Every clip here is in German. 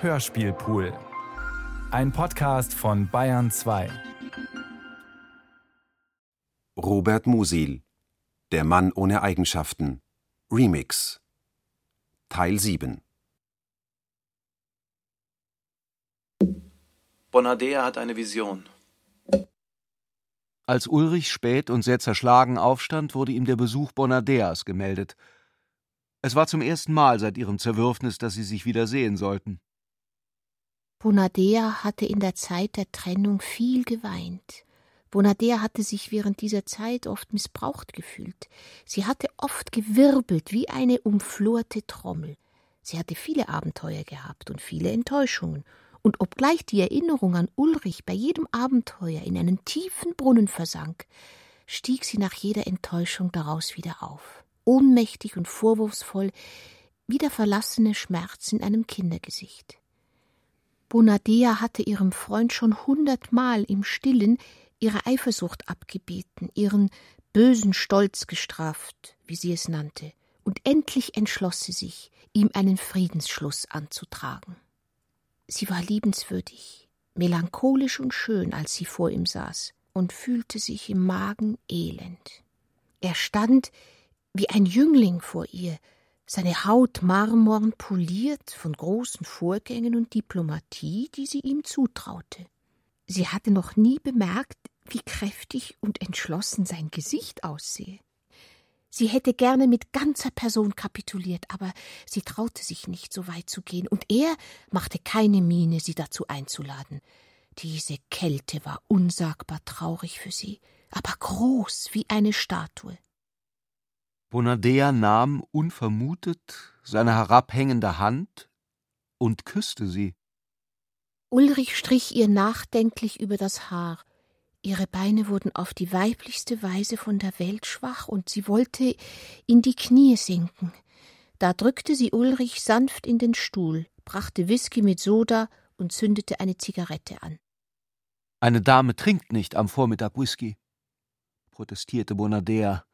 Hörspielpool. Ein Podcast von Bayern 2. Robert Musil Der Mann ohne Eigenschaften Remix Teil 7 Bonadea hat eine Vision. Als Ulrich spät und sehr zerschlagen aufstand, wurde ihm der Besuch Bonadeas gemeldet. Es war zum ersten Mal seit ihrem Zerwürfnis, dass sie sich wieder sehen sollten. Bonadea hatte in der Zeit der Trennung viel geweint. Bonadea hatte sich während dieser Zeit oft missbraucht gefühlt. Sie hatte oft gewirbelt wie eine umflorte Trommel. Sie hatte viele Abenteuer gehabt und viele Enttäuschungen, und obgleich die Erinnerung an Ulrich bei jedem Abenteuer in einen tiefen Brunnen versank, stieg sie nach jeder Enttäuschung daraus wieder auf, ohnmächtig und vorwurfsvoll wie der verlassene Schmerz in einem Kindergesicht. Bonadea hatte ihrem Freund schon hundertmal im Stillen ihre Eifersucht abgebeten, ihren bösen Stolz gestraft, wie sie es nannte, und endlich entschloss sie sich, ihm einen Friedensschluss anzutragen. Sie war liebenswürdig, melancholisch und schön, als sie vor ihm saß, und fühlte sich im Magen elend. Er stand wie ein Jüngling vor ihr, seine Haut marmorn poliert von großen Vorgängen und Diplomatie, die sie ihm zutraute. Sie hatte noch nie bemerkt, wie kräftig und entschlossen sein Gesicht aussehe. Sie hätte gerne mit ganzer Person kapituliert, aber sie traute sich nicht, so weit zu gehen, und er machte keine Miene, sie dazu einzuladen. Diese Kälte war unsagbar traurig für sie, aber groß wie eine Statue. Bonadea nahm unvermutet seine herabhängende Hand und küsste sie. Ulrich strich ihr nachdenklich über das Haar. Ihre Beine wurden auf die weiblichste Weise von der Welt schwach, und sie wollte in die Knie sinken. Da drückte sie Ulrich sanft in den Stuhl, brachte Whisky mit Soda und zündete eine Zigarette an. Eine Dame trinkt nicht am Vormittag Whisky, protestierte Bonadea.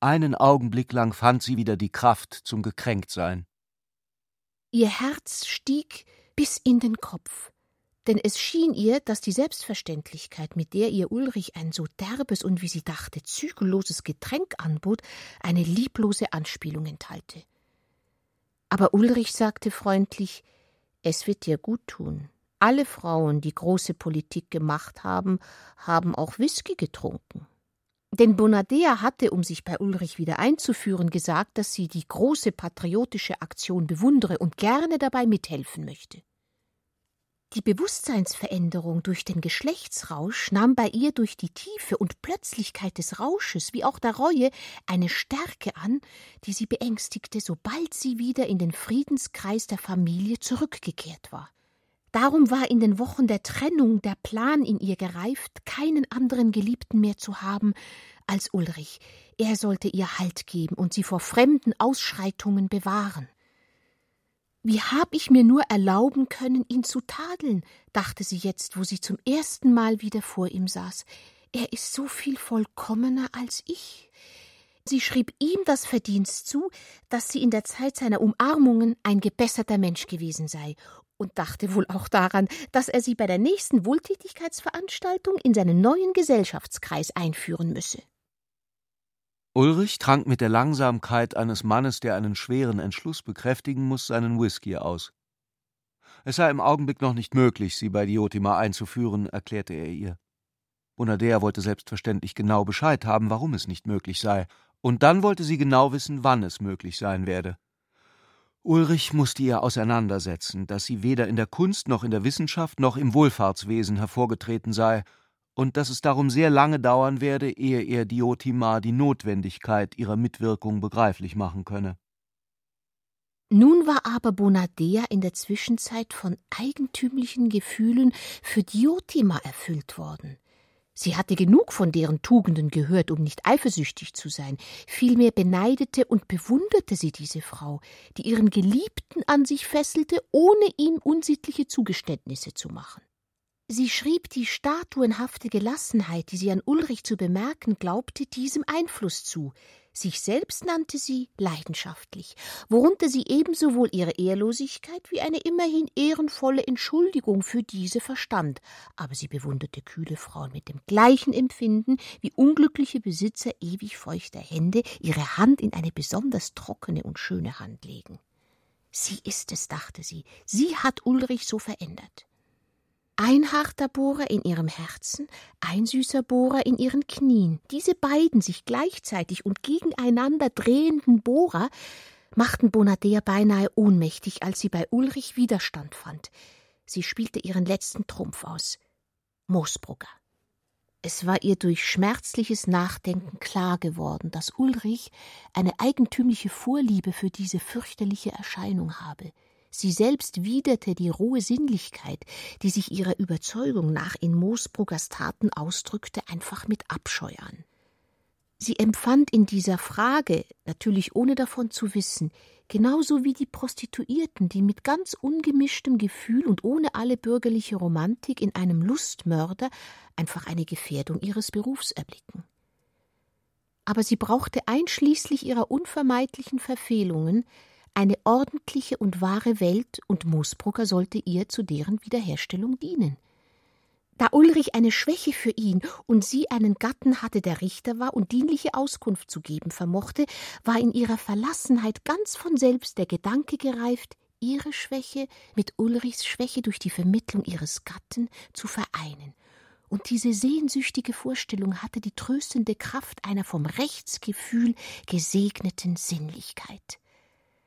Einen Augenblick lang fand sie wieder die Kraft zum Gekränktsein. Ihr Herz stieg bis in den Kopf, denn es schien ihr, dass die Selbstverständlichkeit, mit der ihr Ulrich ein so derbes und wie sie dachte zügelloses Getränk anbot, eine lieblose Anspielung enthalte. Aber Ulrich sagte freundlich Es wird dir gut tun. Alle Frauen, die große Politik gemacht haben, haben auch Whisky getrunken. Denn Bonadea hatte, um sich bei Ulrich wieder einzuführen, gesagt, dass sie die große patriotische Aktion bewundere und gerne dabei mithelfen möchte. Die Bewusstseinsveränderung durch den Geschlechtsrausch nahm bei ihr durch die Tiefe und Plötzlichkeit des Rausches wie auch der Reue eine Stärke an, die sie beängstigte, sobald sie wieder in den Friedenskreis der Familie zurückgekehrt war. Darum war in den Wochen der Trennung der Plan in ihr gereift, keinen anderen Geliebten mehr zu haben als Ulrich. Er sollte ihr Halt geben und sie vor fremden Ausschreitungen bewahren. Wie hab ich mir nur erlauben können, ihn zu tadeln, dachte sie jetzt, wo sie zum ersten Mal wieder vor ihm saß. Er ist so viel vollkommener als ich. Sie schrieb ihm das Verdienst zu, dass sie in der Zeit seiner Umarmungen ein gebesserter Mensch gewesen sei und dachte wohl auch daran, dass er sie bei der nächsten Wohltätigkeitsveranstaltung in seinen neuen Gesellschaftskreis einführen müsse. Ulrich trank mit der Langsamkeit eines Mannes, der einen schweren Entschluss bekräftigen muss, seinen Whisky aus. Es sei im Augenblick noch nicht möglich, sie bei Diotima einzuführen, erklärte er ihr. Bonadea wollte selbstverständlich genau Bescheid haben, warum es nicht möglich sei, und dann wollte sie genau wissen, wann es möglich sein werde. Ulrich musste ihr auseinandersetzen, dass sie weder in der Kunst noch in der Wissenschaft noch im Wohlfahrtswesen hervorgetreten sei und dass es darum sehr lange dauern werde, ehe er Diotima die Notwendigkeit ihrer Mitwirkung begreiflich machen könne. Nun war aber Bonadea in der Zwischenzeit von eigentümlichen Gefühlen für Diotima erfüllt worden. Sie hatte genug von deren Tugenden gehört, um nicht eifersüchtig zu sein. Vielmehr beneidete und bewunderte sie diese Frau, die ihren Geliebten an sich fesselte, ohne ihm unsittliche Zugeständnisse zu machen. Sie schrieb, die statuenhafte Gelassenheit, die sie an Ulrich zu bemerken glaubte, diesem Einfluss zu. Sich selbst nannte sie leidenschaftlich, worunter sie ebensowohl ihre Ehrlosigkeit wie eine immerhin ehrenvolle Entschuldigung für diese verstand, aber sie bewunderte kühle Frauen mit dem gleichen Empfinden, wie unglückliche Besitzer ewig feuchter Hände ihre Hand in eine besonders trockene und schöne Hand legen. Sie ist es, dachte sie, sie hat Ulrich so verändert. Ein harter Bohrer in ihrem Herzen, ein süßer Bohrer in ihren Knien. Diese beiden sich gleichzeitig und gegeneinander drehenden Bohrer machten Bonadea beinahe ohnmächtig, als sie bei Ulrich Widerstand fand. Sie spielte ihren letzten Trumpf aus. Moosbrugger. Es war ihr durch schmerzliches Nachdenken klar geworden, dass Ulrich eine eigentümliche Vorliebe für diese fürchterliche Erscheinung habe. Sie selbst widerte die rohe Sinnlichkeit, die sich ihrer Überzeugung nach in Moosbruggers Taten ausdrückte, einfach mit Abscheu an. Sie empfand in dieser Frage, natürlich ohne davon zu wissen, genauso wie die Prostituierten, die mit ganz ungemischtem Gefühl und ohne alle bürgerliche Romantik in einem Lustmörder einfach eine Gefährdung ihres Berufs erblicken. Aber sie brauchte einschließlich ihrer unvermeidlichen Verfehlungen eine ordentliche und wahre Welt, und Moosbrugger sollte ihr zu deren Wiederherstellung dienen. Da Ulrich eine Schwäche für ihn und sie einen Gatten hatte, der Richter war und dienliche Auskunft zu geben vermochte, war in ihrer Verlassenheit ganz von selbst der Gedanke gereift, ihre Schwäche mit Ulrichs Schwäche durch die Vermittlung ihres Gatten zu vereinen. Und diese sehnsüchtige Vorstellung hatte die tröstende Kraft einer vom Rechtsgefühl gesegneten Sinnlichkeit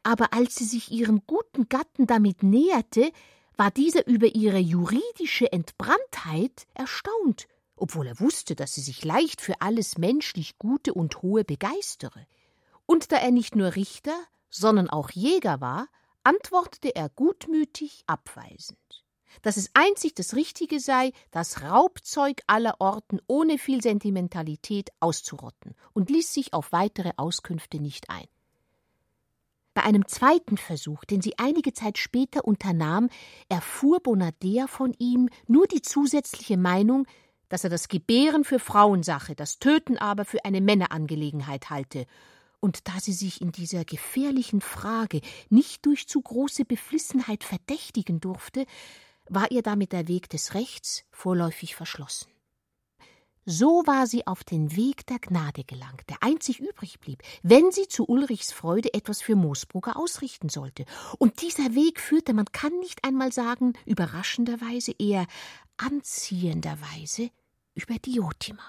aber als sie sich ihrem guten Gatten damit näherte, war dieser über ihre juridische Entbranntheit erstaunt, obwohl er wusste, dass sie sich leicht für alles menschlich Gute und Hohe begeistere. Und da er nicht nur Richter, sondern auch Jäger war, antwortete er gutmütig abweisend, dass es einzig das Richtige sei, das Raubzeug aller Orten ohne viel Sentimentalität auszurotten und ließ sich auf weitere Auskünfte nicht ein. Bei einem zweiten Versuch, den sie einige Zeit später unternahm, erfuhr Bonadea von ihm nur die zusätzliche Meinung, dass er das Gebären für Frauensache, das Töten aber für eine Männerangelegenheit halte, und da sie sich in dieser gefährlichen Frage nicht durch zu große Beflissenheit verdächtigen durfte, war ihr damit der Weg des Rechts vorläufig verschlossen. So war sie auf den Weg der Gnade gelangt, der einzig übrig blieb, wenn sie zu Ulrichs Freude etwas für Moosbrugger ausrichten sollte. Und dieser Weg führte, man kann nicht einmal sagen, überraschenderweise, eher anziehenderweise über Diotima.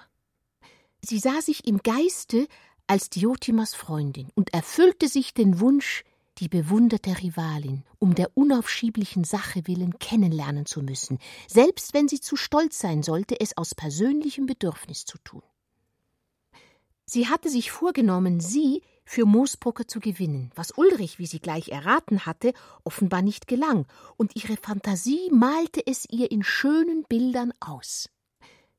Sie sah sich im Geiste als Diotimas Freundin und erfüllte sich den Wunsch, die bewunderte Rivalin, um der unaufschieblichen Sache willen kennenlernen zu müssen, selbst wenn sie zu stolz sein sollte, es aus persönlichem Bedürfnis zu tun. Sie hatte sich vorgenommen, sie für Moosbrucker zu gewinnen, was Ulrich, wie sie gleich erraten hatte, offenbar nicht gelang, und ihre Fantasie malte es ihr in schönen Bildern aus.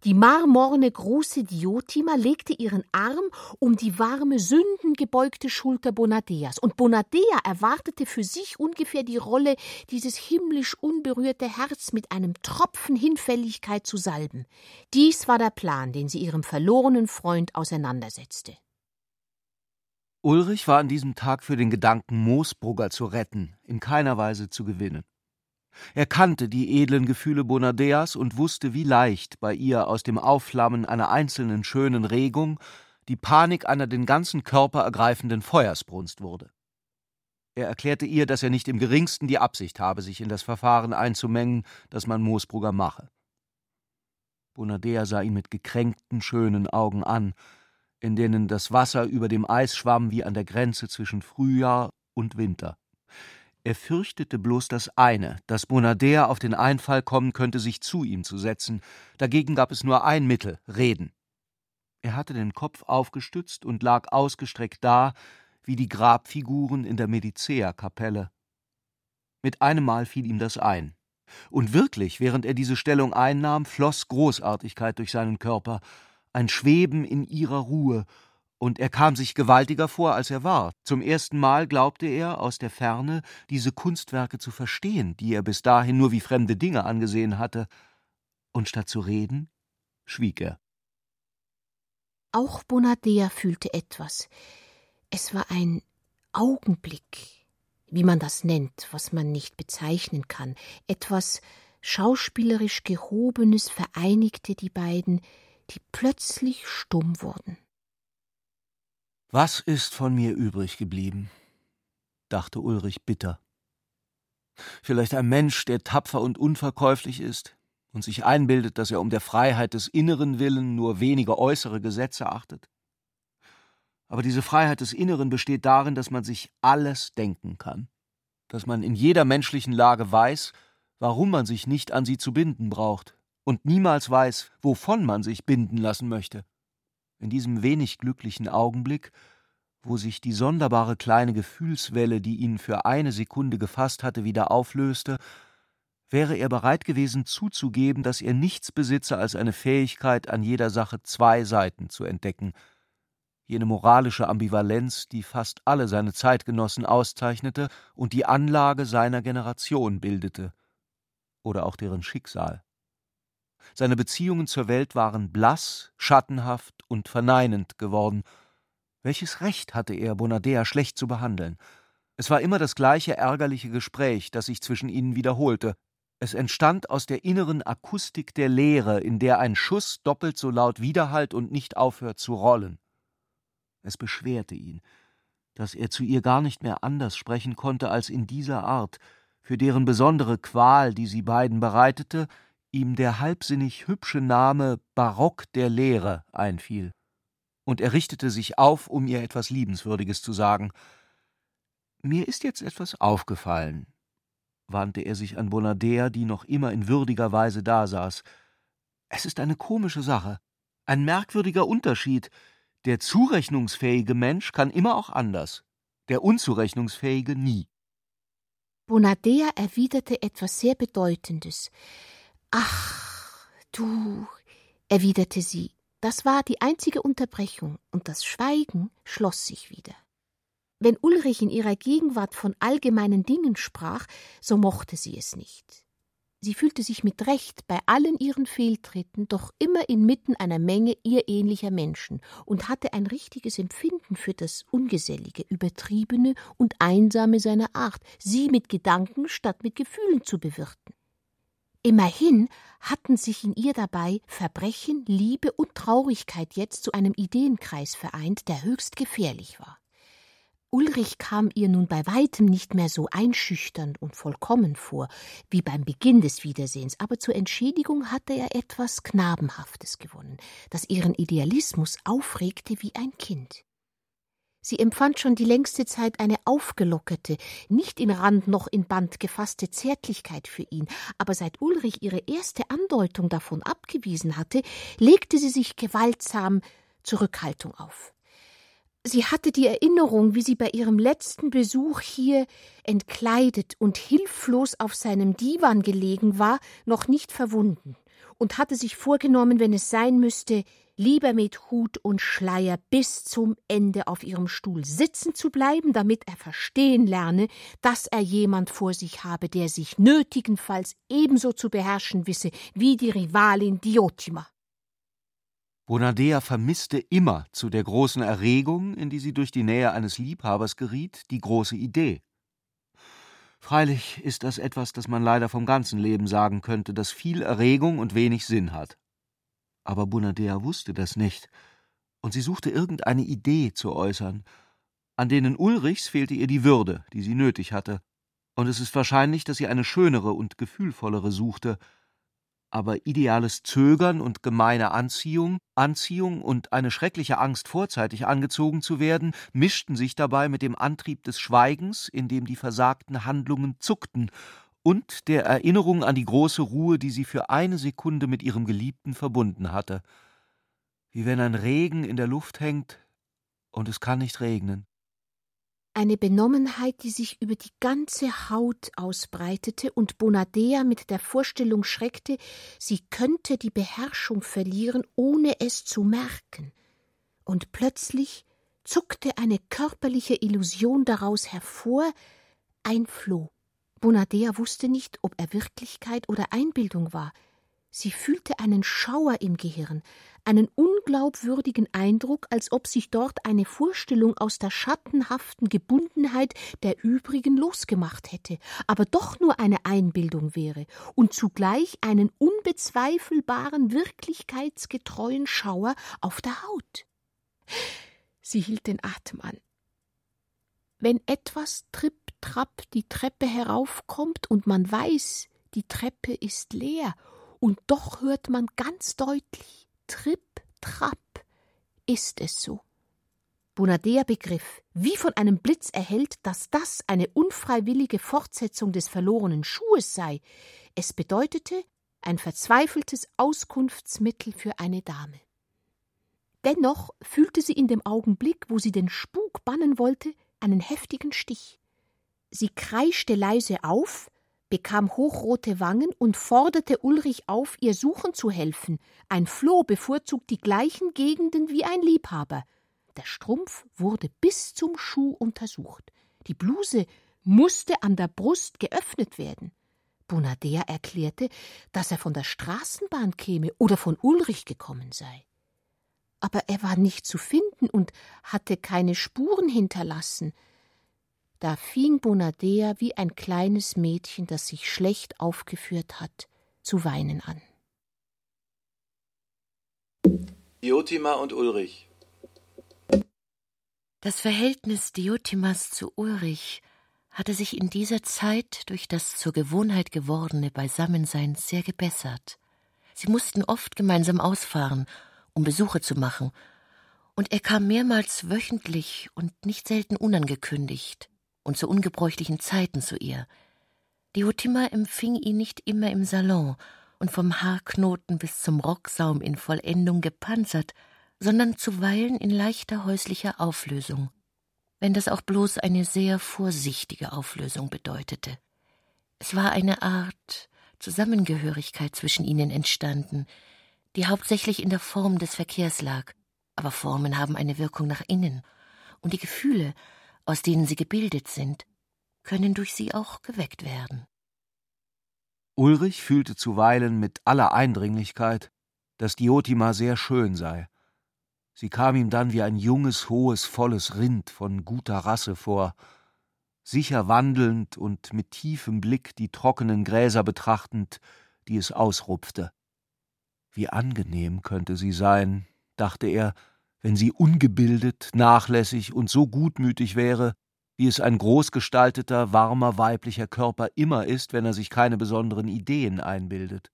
Die marmorne große Diotima legte ihren Arm um die warme, sündengebeugte Schulter Bonadeas, und Bonadea erwartete für sich ungefähr die Rolle, dieses himmlisch unberührte Herz mit einem Tropfen Hinfälligkeit zu salben. Dies war der Plan, den sie ihrem verlorenen Freund auseinandersetzte. Ulrich war an diesem Tag für den Gedanken, Moosbrugger zu retten, in keiner Weise zu gewinnen. Er kannte die edlen Gefühle Bonadeas und wusste, wie leicht bei ihr aus dem Aufflammen einer einzelnen schönen Regung die Panik einer den ganzen Körper ergreifenden Feuersbrunst wurde. Er erklärte ihr, dass er nicht im geringsten die Absicht habe, sich in das Verfahren einzumengen, das man Moosbrugger mache. Bonadea sah ihn mit gekränkten, schönen Augen an, in denen das Wasser über dem Eis schwamm wie an der Grenze zwischen Frühjahr und Winter. Er fürchtete bloß das eine, dass Bonadea auf den Einfall kommen könnte, sich zu ihm zu setzen. Dagegen gab es nur ein Mittel: Reden. Er hatte den Kopf aufgestützt und lag ausgestreckt da, wie die Grabfiguren in der Medicea-Kapelle. Mit einem Mal fiel ihm das ein. Und wirklich, während er diese Stellung einnahm, floss Großartigkeit durch seinen Körper, ein Schweben in ihrer Ruhe, und er kam sich gewaltiger vor, als er war. Zum ersten Mal glaubte er, aus der Ferne diese Kunstwerke zu verstehen, die er bis dahin nur wie fremde Dinge angesehen hatte. und statt zu reden, schwieg er. Auch Bonadea fühlte etwas. Es war ein Augenblick, wie man das nennt, was man nicht bezeichnen kann. Etwas schauspielerisch Gehobenes vereinigte die beiden, die plötzlich stumm wurden. Was ist von mir übrig geblieben? dachte Ulrich bitter. Vielleicht ein Mensch, der tapfer und unverkäuflich ist und sich einbildet, dass er um der Freiheit des Inneren willen nur wenige äußere Gesetze achtet. Aber diese Freiheit des Inneren besteht darin, dass man sich alles denken kann, dass man in jeder menschlichen Lage weiß, warum man sich nicht an sie zu binden braucht und niemals weiß, wovon man sich binden lassen möchte. In diesem wenig glücklichen Augenblick wo sich die sonderbare kleine Gefühlswelle, die ihn für eine Sekunde gefasst hatte, wieder auflöste, wäre er bereit gewesen zuzugeben, dass er nichts besitze als eine Fähigkeit, an jeder Sache zwei Seiten zu entdecken, jene moralische Ambivalenz, die fast alle seine Zeitgenossen auszeichnete und die Anlage seiner Generation bildete, oder auch deren Schicksal. Seine Beziehungen zur Welt waren blass, schattenhaft und verneinend geworden, welches Recht hatte er, Bonadea schlecht zu behandeln? Es war immer das gleiche ärgerliche Gespräch, das sich zwischen ihnen wiederholte. Es entstand aus der inneren Akustik der Leere, in der ein Schuss doppelt so laut widerhallt und nicht aufhört zu rollen. Es beschwerte ihn, dass er zu ihr gar nicht mehr anders sprechen konnte als in dieser Art, für deren besondere Qual, die sie beiden bereitete, ihm der halbsinnig hübsche Name Barock der Leere einfiel und er richtete sich auf, um ihr etwas Liebenswürdiges zu sagen. Mir ist jetzt etwas aufgefallen, wandte er sich an Bonadea, die noch immer in würdiger Weise dasaß. Es ist eine komische Sache, ein merkwürdiger Unterschied. Der zurechnungsfähige Mensch kann immer auch anders, der unzurechnungsfähige nie. Bonadea erwiderte etwas sehr Bedeutendes. Ach, du, erwiderte sie, das war die einzige Unterbrechung, und das Schweigen schloss sich wieder. Wenn Ulrich in ihrer Gegenwart von allgemeinen Dingen sprach, so mochte sie es nicht. Sie fühlte sich mit Recht bei allen ihren Fehltritten doch immer inmitten einer Menge ihr ähnlicher Menschen und hatte ein richtiges Empfinden für das Ungesellige, Übertriebene und Einsame seiner Art, sie mit Gedanken statt mit Gefühlen zu bewirten. Immerhin hatten sich in ihr dabei Verbrechen, Liebe und Traurigkeit jetzt zu einem Ideenkreis vereint, der höchst gefährlich war. Ulrich kam ihr nun bei weitem nicht mehr so einschüchternd und vollkommen vor wie beim Beginn des Wiedersehens, aber zur Entschädigung hatte er etwas Knabenhaftes gewonnen, das ihren Idealismus aufregte wie ein Kind. Sie empfand schon die längste Zeit eine aufgelockerte, nicht in Rand noch in Band gefasste Zärtlichkeit für ihn, aber seit Ulrich ihre erste Andeutung davon abgewiesen hatte, legte sie sich gewaltsam Zurückhaltung auf. Sie hatte die Erinnerung, wie sie bei ihrem letzten Besuch hier entkleidet und hilflos auf seinem Divan gelegen war, noch nicht verwunden und hatte sich vorgenommen, wenn es sein müsste, lieber mit Hut und Schleier bis zum Ende auf ihrem Stuhl sitzen zu bleiben, damit er verstehen lerne, dass er jemand vor sich habe, der sich nötigenfalls ebenso zu beherrschen wisse wie die Rivalin Diotima. Bonadea vermisste immer zu der großen Erregung, in die sie durch die Nähe eines Liebhabers geriet, die große Idee. Freilich ist das etwas, das man leider vom ganzen Leben sagen könnte, das viel Erregung und wenig Sinn hat. Aber Bonadea wusste das nicht, und sie suchte irgendeine Idee zu äußern. An denen Ulrichs fehlte ihr die Würde, die sie nötig hatte, und es ist wahrscheinlich, dass sie eine schönere und gefühlvollere suchte, aber ideales Zögern und gemeine Anziehung, Anziehung und eine schreckliche Angst, vorzeitig angezogen zu werden, mischten sich dabei mit dem Antrieb des Schweigens, in dem die versagten Handlungen zuckten und der Erinnerung an die große Ruhe, die sie für eine Sekunde mit ihrem Geliebten verbunden hatte. Wie wenn ein Regen in der Luft hängt und es kann nicht regnen. Eine Benommenheit, die sich über die ganze Haut ausbreitete und Bonadea mit der Vorstellung schreckte, sie könnte die Beherrschung verlieren, ohne es zu merken. Und plötzlich zuckte eine körperliche Illusion daraus hervor, ein Floh. Bonadea wusste nicht, ob er Wirklichkeit oder Einbildung war. Sie fühlte einen Schauer im Gehirn, einen unglaubwürdigen Eindruck, als ob sich dort eine Vorstellung aus der schattenhaften Gebundenheit der übrigen losgemacht hätte, aber doch nur eine Einbildung wäre und zugleich einen unbezweifelbaren, wirklichkeitsgetreuen Schauer auf der Haut. Sie hielt den Atem an. Wenn etwas tripp-trapp die Treppe heraufkommt und man weiß, die Treppe ist leer, und doch hört man ganz deutlich Tripp, Trapp, ist es so. Bonadea begriff, wie von einem Blitz erhellt, dass das eine unfreiwillige Fortsetzung des verlorenen Schuhes sei. Es bedeutete ein verzweifeltes Auskunftsmittel für eine Dame. Dennoch fühlte sie in dem Augenblick, wo sie den Spuk bannen wollte, einen heftigen Stich. Sie kreischte leise auf, bekam hochrote Wangen und forderte Ulrich auf, ihr suchen zu helfen. Ein Floh bevorzugt die gleichen Gegenden wie ein Liebhaber. Der Strumpf wurde bis zum Schuh untersucht. Die Bluse musste an der Brust geöffnet werden. Bonadea erklärte, dass er von der Straßenbahn käme oder von Ulrich gekommen sei. Aber er war nicht zu finden und hatte keine Spuren hinterlassen. Da fing Bonadea wie ein kleines Mädchen, das sich schlecht aufgeführt hat, zu weinen an. Diotima und Ulrich. Das Verhältnis Diotimas zu Ulrich hatte sich in dieser Zeit durch das zur Gewohnheit gewordene Beisammensein sehr gebessert. Sie mussten oft gemeinsam ausfahren, um Besuche zu machen, und er kam mehrmals wöchentlich und nicht selten unangekündigt und zu ungebräuchlichen Zeiten zu ihr. Diotima empfing ihn nicht immer im Salon und vom Haarknoten bis zum Rocksaum in Vollendung gepanzert, sondern zuweilen in leichter häuslicher Auflösung, wenn das auch bloß eine sehr vorsichtige Auflösung bedeutete. Es war eine Art Zusammengehörigkeit zwischen ihnen entstanden, die hauptsächlich in der Form des Verkehrs lag, aber Formen haben eine Wirkung nach innen, und die Gefühle aus denen sie gebildet sind, können durch sie auch geweckt werden. Ulrich fühlte zuweilen mit aller Eindringlichkeit, dass Diotima sehr schön sei. Sie kam ihm dann wie ein junges, hohes, volles Rind von guter Rasse vor, sicher wandelnd und mit tiefem Blick die trockenen Gräser betrachtend, die es ausrupfte. Wie angenehm könnte sie sein, dachte er, wenn sie ungebildet, nachlässig und so gutmütig wäre, wie es ein großgestalteter, warmer weiblicher Körper immer ist, wenn er sich keine besonderen Ideen einbildet.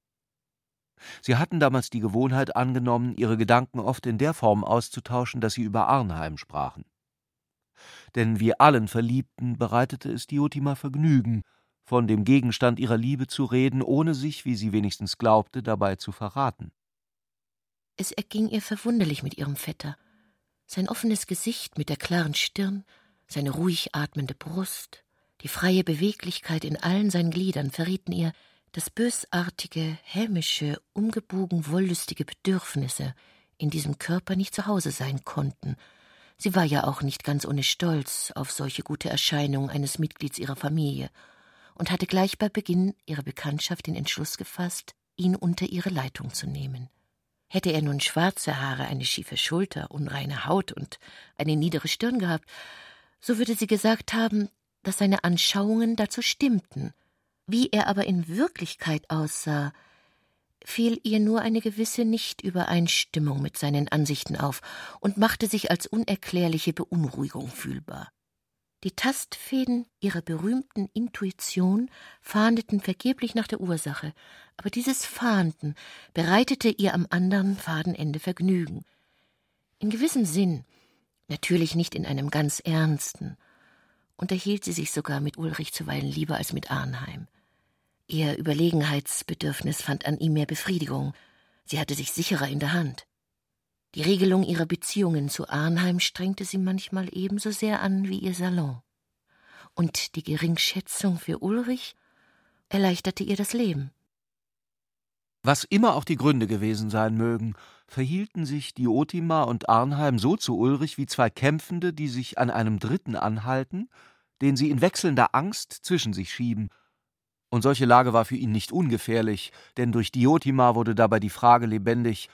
Sie hatten damals die Gewohnheit angenommen, ihre Gedanken oft in der Form auszutauschen, dass sie über Arnheim sprachen. Denn wie allen Verliebten bereitete es Diotima Vergnügen, von dem Gegenstand ihrer Liebe zu reden, ohne sich, wie sie wenigstens glaubte, dabei zu verraten. Es erging ihr verwunderlich mit ihrem Vetter. Sein offenes Gesicht mit der klaren Stirn, seine ruhig atmende Brust, die freie Beweglichkeit in allen seinen Gliedern verrieten ihr, dass bösartige, hämische, umgebogen wollüstige Bedürfnisse in diesem Körper nicht zu Hause sein konnten. Sie war ja auch nicht ganz ohne Stolz auf solche gute Erscheinung eines Mitglieds ihrer Familie und hatte gleich bei Beginn ihrer Bekanntschaft den Entschluss gefasst, ihn unter ihre Leitung zu nehmen. Hätte er nun schwarze Haare, eine schiefe Schulter, unreine Haut und eine niedere Stirn gehabt, so würde sie gesagt haben, dass seine Anschauungen dazu stimmten. Wie er aber in Wirklichkeit aussah, fiel ihr nur eine gewisse Nichtübereinstimmung mit seinen Ansichten auf und machte sich als unerklärliche Beunruhigung fühlbar. Die Tastfäden ihrer berühmten Intuition fahndeten vergeblich nach der Ursache, aber dieses Fahnden bereitete ihr am anderen Fadenende Vergnügen. In gewissem Sinn, natürlich nicht in einem ganz ernsten, unterhielt sie sich sogar mit Ulrich zuweilen lieber als mit Arnheim. Ihr Überlegenheitsbedürfnis fand an ihm mehr Befriedigung, sie hatte sich sicherer in der Hand. Die Regelung ihrer Beziehungen zu Arnheim strengte sie manchmal ebenso sehr an wie ihr Salon. Und die Geringschätzung für Ulrich erleichterte ihr das Leben. Was immer auch die Gründe gewesen sein mögen, verhielten sich Diotima und Arnheim so zu Ulrich wie zwei Kämpfende, die sich an einem Dritten anhalten, den sie in wechselnder Angst zwischen sich schieben, Und solche Lage war für ihn nicht ungefährlich, denn durch Diotima wurde dabei die Frage lebendig: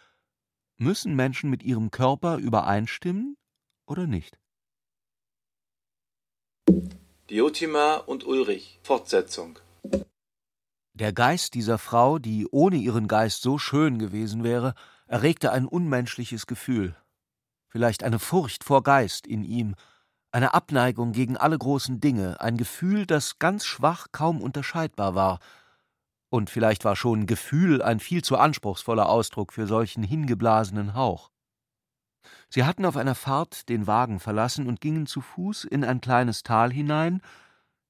Müssen Menschen mit ihrem Körper übereinstimmen oder nicht? Diotima und Ulrich, Fortsetzung. Der Geist dieser Frau, die ohne ihren Geist so schön gewesen wäre, erregte ein unmenschliches Gefühl, vielleicht eine Furcht vor Geist in ihm, eine Abneigung gegen alle großen Dinge, ein Gefühl, das ganz schwach kaum unterscheidbar war, und vielleicht war schon Gefühl ein viel zu anspruchsvoller Ausdruck für solchen hingeblasenen Hauch. Sie hatten auf einer Fahrt den Wagen verlassen und gingen zu Fuß in ein kleines Tal hinein,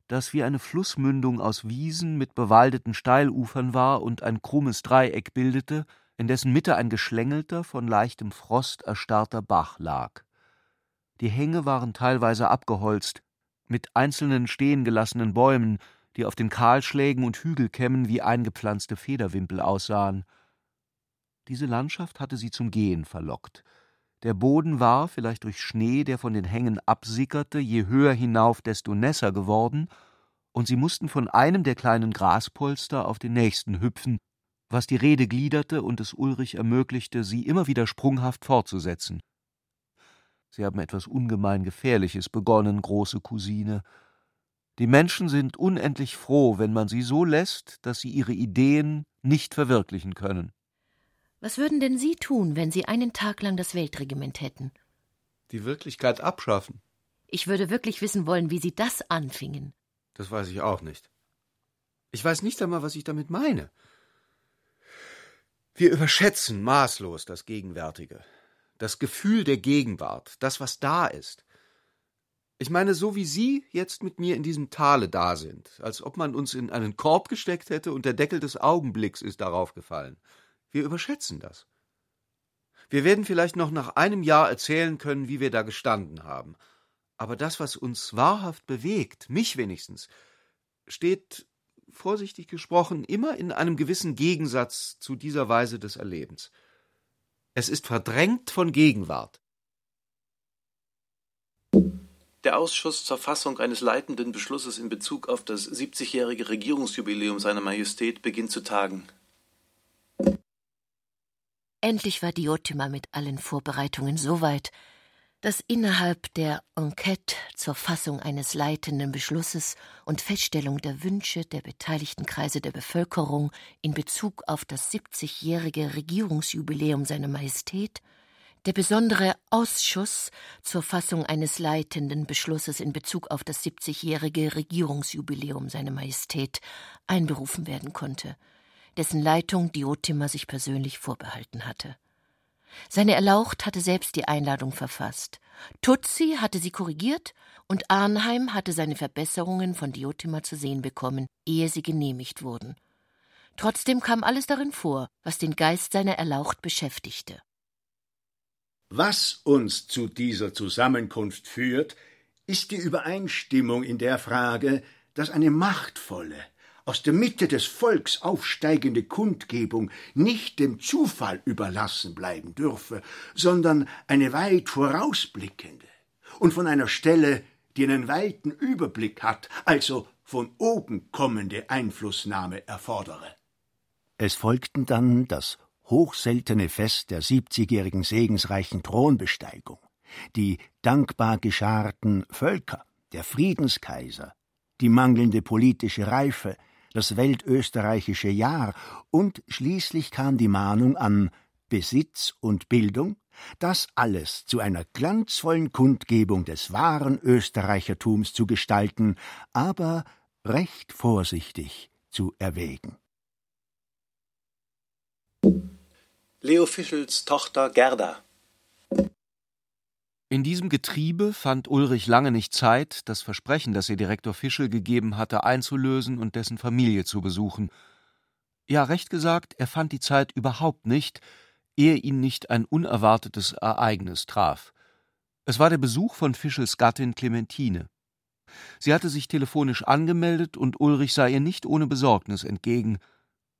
das wie eine Flussmündung aus Wiesen mit bewaldeten Steilufern war und ein krummes Dreieck bildete, in dessen Mitte ein geschlängelter, von leichtem Frost erstarrter Bach lag. Die Hänge waren teilweise abgeholzt, mit einzelnen stehen gelassenen Bäumen, die auf den Kahlschlägen und Hügelkämmen wie eingepflanzte Federwimpel aussahen. Diese Landschaft hatte sie zum Gehen verlockt. Der Boden war, vielleicht durch Schnee, der von den Hängen absickerte, je höher hinauf, desto nässer geworden, und sie mussten von einem der kleinen Graspolster auf den nächsten hüpfen, was die Rede gliederte und es Ulrich ermöglichte, sie immer wieder sprunghaft fortzusetzen. Sie haben etwas ungemein Gefährliches begonnen, große Cousine. Die Menschen sind unendlich froh, wenn man sie so lässt, dass sie ihre Ideen nicht verwirklichen können. Was würden denn Sie tun, wenn Sie einen Tag lang das Weltregiment hätten? Die Wirklichkeit abschaffen. Ich würde wirklich wissen wollen, wie Sie das anfingen. Das weiß ich auch nicht. Ich weiß nicht einmal, was ich damit meine. Wir überschätzen maßlos das Gegenwärtige, das Gefühl der Gegenwart, das, was da ist. Ich meine, so wie Sie jetzt mit mir in diesem Tale da sind, als ob man uns in einen Korb gesteckt hätte und der Deckel des Augenblicks ist darauf gefallen. Wir überschätzen das. Wir werden vielleicht noch nach einem Jahr erzählen können, wie wir da gestanden haben. Aber das, was uns wahrhaft bewegt, mich wenigstens, steht, vorsichtig gesprochen, immer in einem gewissen Gegensatz zu dieser Weise des Erlebens. Es ist verdrängt von Gegenwart. Der Ausschuss zur Fassung eines leitenden Beschlusses in Bezug auf das 70-jährige Regierungsjubiläum seiner Majestät beginnt zu tagen. Endlich war Diotima mit allen Vorbereitungen so weit, dass innerhalb der Enquete zur Fassung eines leitenden Beschlusses und Feststellung der Wünsche der beteiligten Kreise der Bevölkerung in Bezug auf das 70-jährige Regierungsjubiläum seiner Majestät der besondere Ausschuss zur Fassung eines leitenden Beschlusses in Bezug auf das 70-jährige Regierungsjubiläum seiner Majestät einberufen werden konnte – dessen Leitung Diotima sich persönlich vorbehalten hatte. Seine Erlaucht hatte selbst die Einladung verfasst. Tutsi hatte sie korrigiert und Arnheim hatte seine Verbesserungen von Diotima zu sehen bekommen, ehe sie genehmigt wurden. Trotzdem kam alles darin vor, was den Geist seiner Erlaucht beschäftigte. Was uns zu dieser Zusammenkunft führt, ist die Übereinstimmung in der Frage, dass eine machtvolle, aus der Mitte des Volks aufsteigende Kundgebung nicht dem Zufall überlassen bleiben dürfe, sondern eine weit vorausblickende und von einer Stelle, die einen weiten Überblick hat, also von oben kommende Einflussnahme erfordere. Es folgten dann das hochseltene Fest der siebzigjährigen segensreichen Thronbesteigung, die dankbar gescharten Völker, der Friedenskaiser, die mangelnde politische Reife, das weltösterreichische Jahr, und schließlich kam die Mahnung an Besitz und Bildung, das alles zu einer glanzvollen Kundgebung des wahren Österreichertums zu gestalten, aber recht vorsichtig zu erwägen. Leo Fischels Tochter Gerda in diesem Getriebe fand Ulrich lange nicht Zeit, das Versprechen, das ihr Direktor Fischel gegeben hatte, einzulösen und dessen Familie zu besuchen. Ja, recht gesagt, er fand die Zeit überhaupt nicht, ehe ihn nicht ein unerwartetes Ereignis traf. Es war der Besuch von Fischels Gattin Clementine. Sie hatte sich telefonisch angemeldet und Ulrich sah ihr nicht ohne Besorgnis entgegen.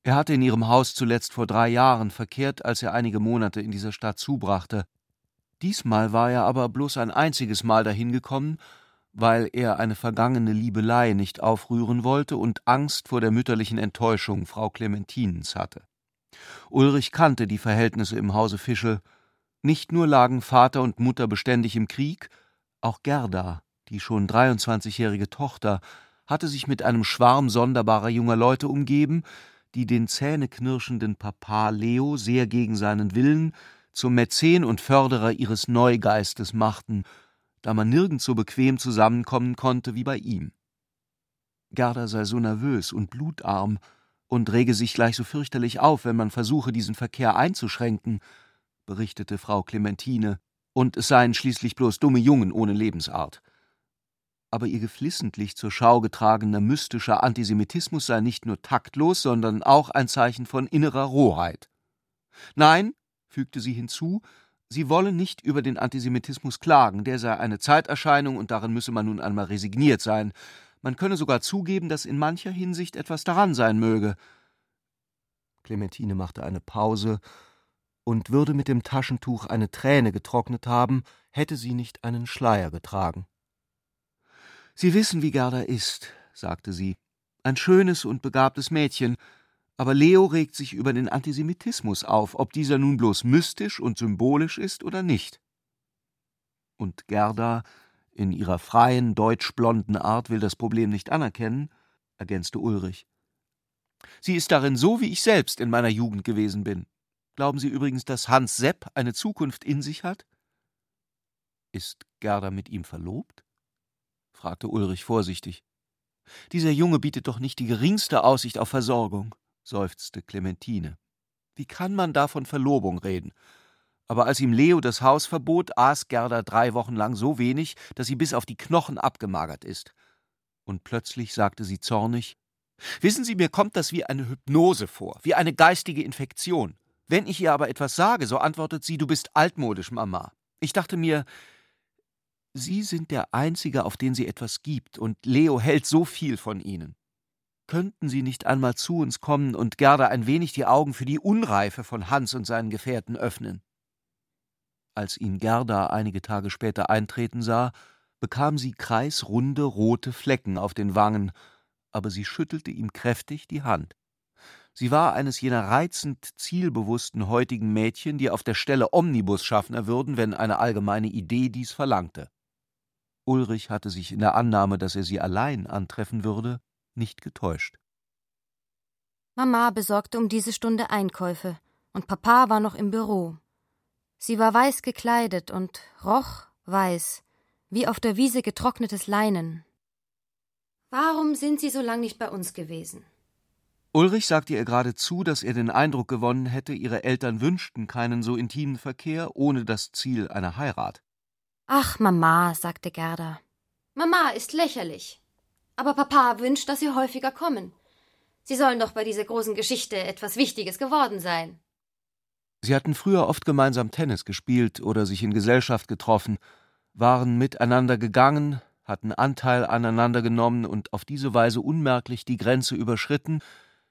Er hatte in ihrem Haus zuletzt vor drei Jahren verkehrt, als er einige Monate in dieser Stadt zubrachte. Diesmal war er aber bloß ein einziges Mal dahin gekommen, weil er eine vergangene Liebelei nicht aufrühren wollte und Angst vor der mütterlichen Enttäuschung Frau Clementinens hatte. Ulrich kannte die Verhältnisse im Hause Fischel. Nicht nur lagen Vater und Mutter beständig im Krieg, auch Gerda, die schon 23-jährige Tochter, hatte sich mit einem Schwarm sonderbarer junger Leute umgeben, die den zähneknirschenden Papa Leo sehr gegen seinen Willen zum Mäzen und Förderer ihres Neugeistes machten, da man nirgends so bequem zusammenkommen konnte wie bei ihm. Gerda sei so nervös und blutarm und rege sich gleich so fürchterlich auf, wenn man versuche, diesen Verkehr einzuschränken, berichtete Frau Clementine, und es seien schließlich bloß dumme Jungen ohne Lebensart aber ihr geflissentlich zur Schau getragener mystischer Antisemitismus sei nicht nur taktlos, sondern auch ein Zeichen von innerer Rohheit. Nein, fügte sie hinzu, sie wolle nicht über den Antisemitismus klagen, der sei eine Zeiterscheinung und darin müsse man nun einmal resigniert sein. Man könne sogar zugeben, dass in mancher Hinsicht etwas daran sein möge. Clementine machte eine Pause und würde mit dem Taschentuch eine Träne getrocknet haben, hätte sie nicht einen Schleier getragen. Sie wissen, wie Gerda ist, sagte sie. Ein schönes und begabtes Mädchen, aber Leo regt sich über den Antisemitismus auf, ob dieser nun bloß mystisch und symbolisch ist oder nicht. Und Gerda, in ihrer freien, deutschblonden Art, will das Problem nicht anerkennen, ergänzte Ulrich. Sie ist darin so, wie ich selbst in meiner Jugend gewesen bin. Glauben Sie übrigens, dass Hans Sepp eine Zukunft in sich hat? Ist Gerda mit ihm verlobt? fragte Ulrich vorsichtig. Dieser Junge bietet doch nicht die geringste Aussicht auf Versorgung, seufzte Clementine. Wie kann man da von Verlobung reden? Aber als ihm Leo das Haus verbot, aß Gerda drei Wochen lang so wenig, dass sie bis auf die Knochen abgemagert ist. Und plötzlich sagte sie zornig Wissen Sie, mir kommt das wie eine Hypnose vor, wie eine geistige Infektion. Wenn ich ihr aber etwas sage, so antwortet sie, du bist altmodisch, Mama. Ich dachte mir, Sie sind der Einzige, auf den sie etwas gibt, und Leo hält so viel von Ihnen. Könnten Sie nicht einmal zu uns kommen und Gerda ein wenig die Augen für die Unreife von Hans und seinen Gefährten öffnen? Als ihn Gerda einige Tage später eintreten sah, bekam sie kreisrunde rote Flecken auf den Wangen, aber sie schüttelte ihm kräftig die Hand. Sie war eines jener reizend zielbewussten heutigen Mädchen, die auf der Stelle Omnibusschaffner würden, wenn eine allgemeine Idee dies verlangte. Ulrich hatte sich in der Annahme, dass er sie allein antreffen würde, nicht getäuscht. Mama besorgte um diese Stunde Einkäufe, und Papa war noch im Büro. Sie war weiß gekleidet und roch weiß, wie auf der Wiese getrocknetes Leinen. Warum sind Sie so lang nicht bei uns gewesen? Ulrich sagte ihr geradezu, dass er den Eindruck gewonnen hätte, ihre Eltern wünschten keinen so intimen Verkehr ohne das Ziel einer Heirat. Ach, Mama, sagte Gerda. Mama ist lächerlich. Aber Papa wünscht, dass Sie häufiger kommen. Sie sollen doch bei dieser großen Geschichte etwas Wichtiges geworden sein. Sie hatten früher oft gemeinsam Tennis gespielt oder sich in Gesellschaft getroffen, waren miteinander gegangen, hatten Anteil aneinander genommen und auf diese Weise unmerklich die Grenze überschritten,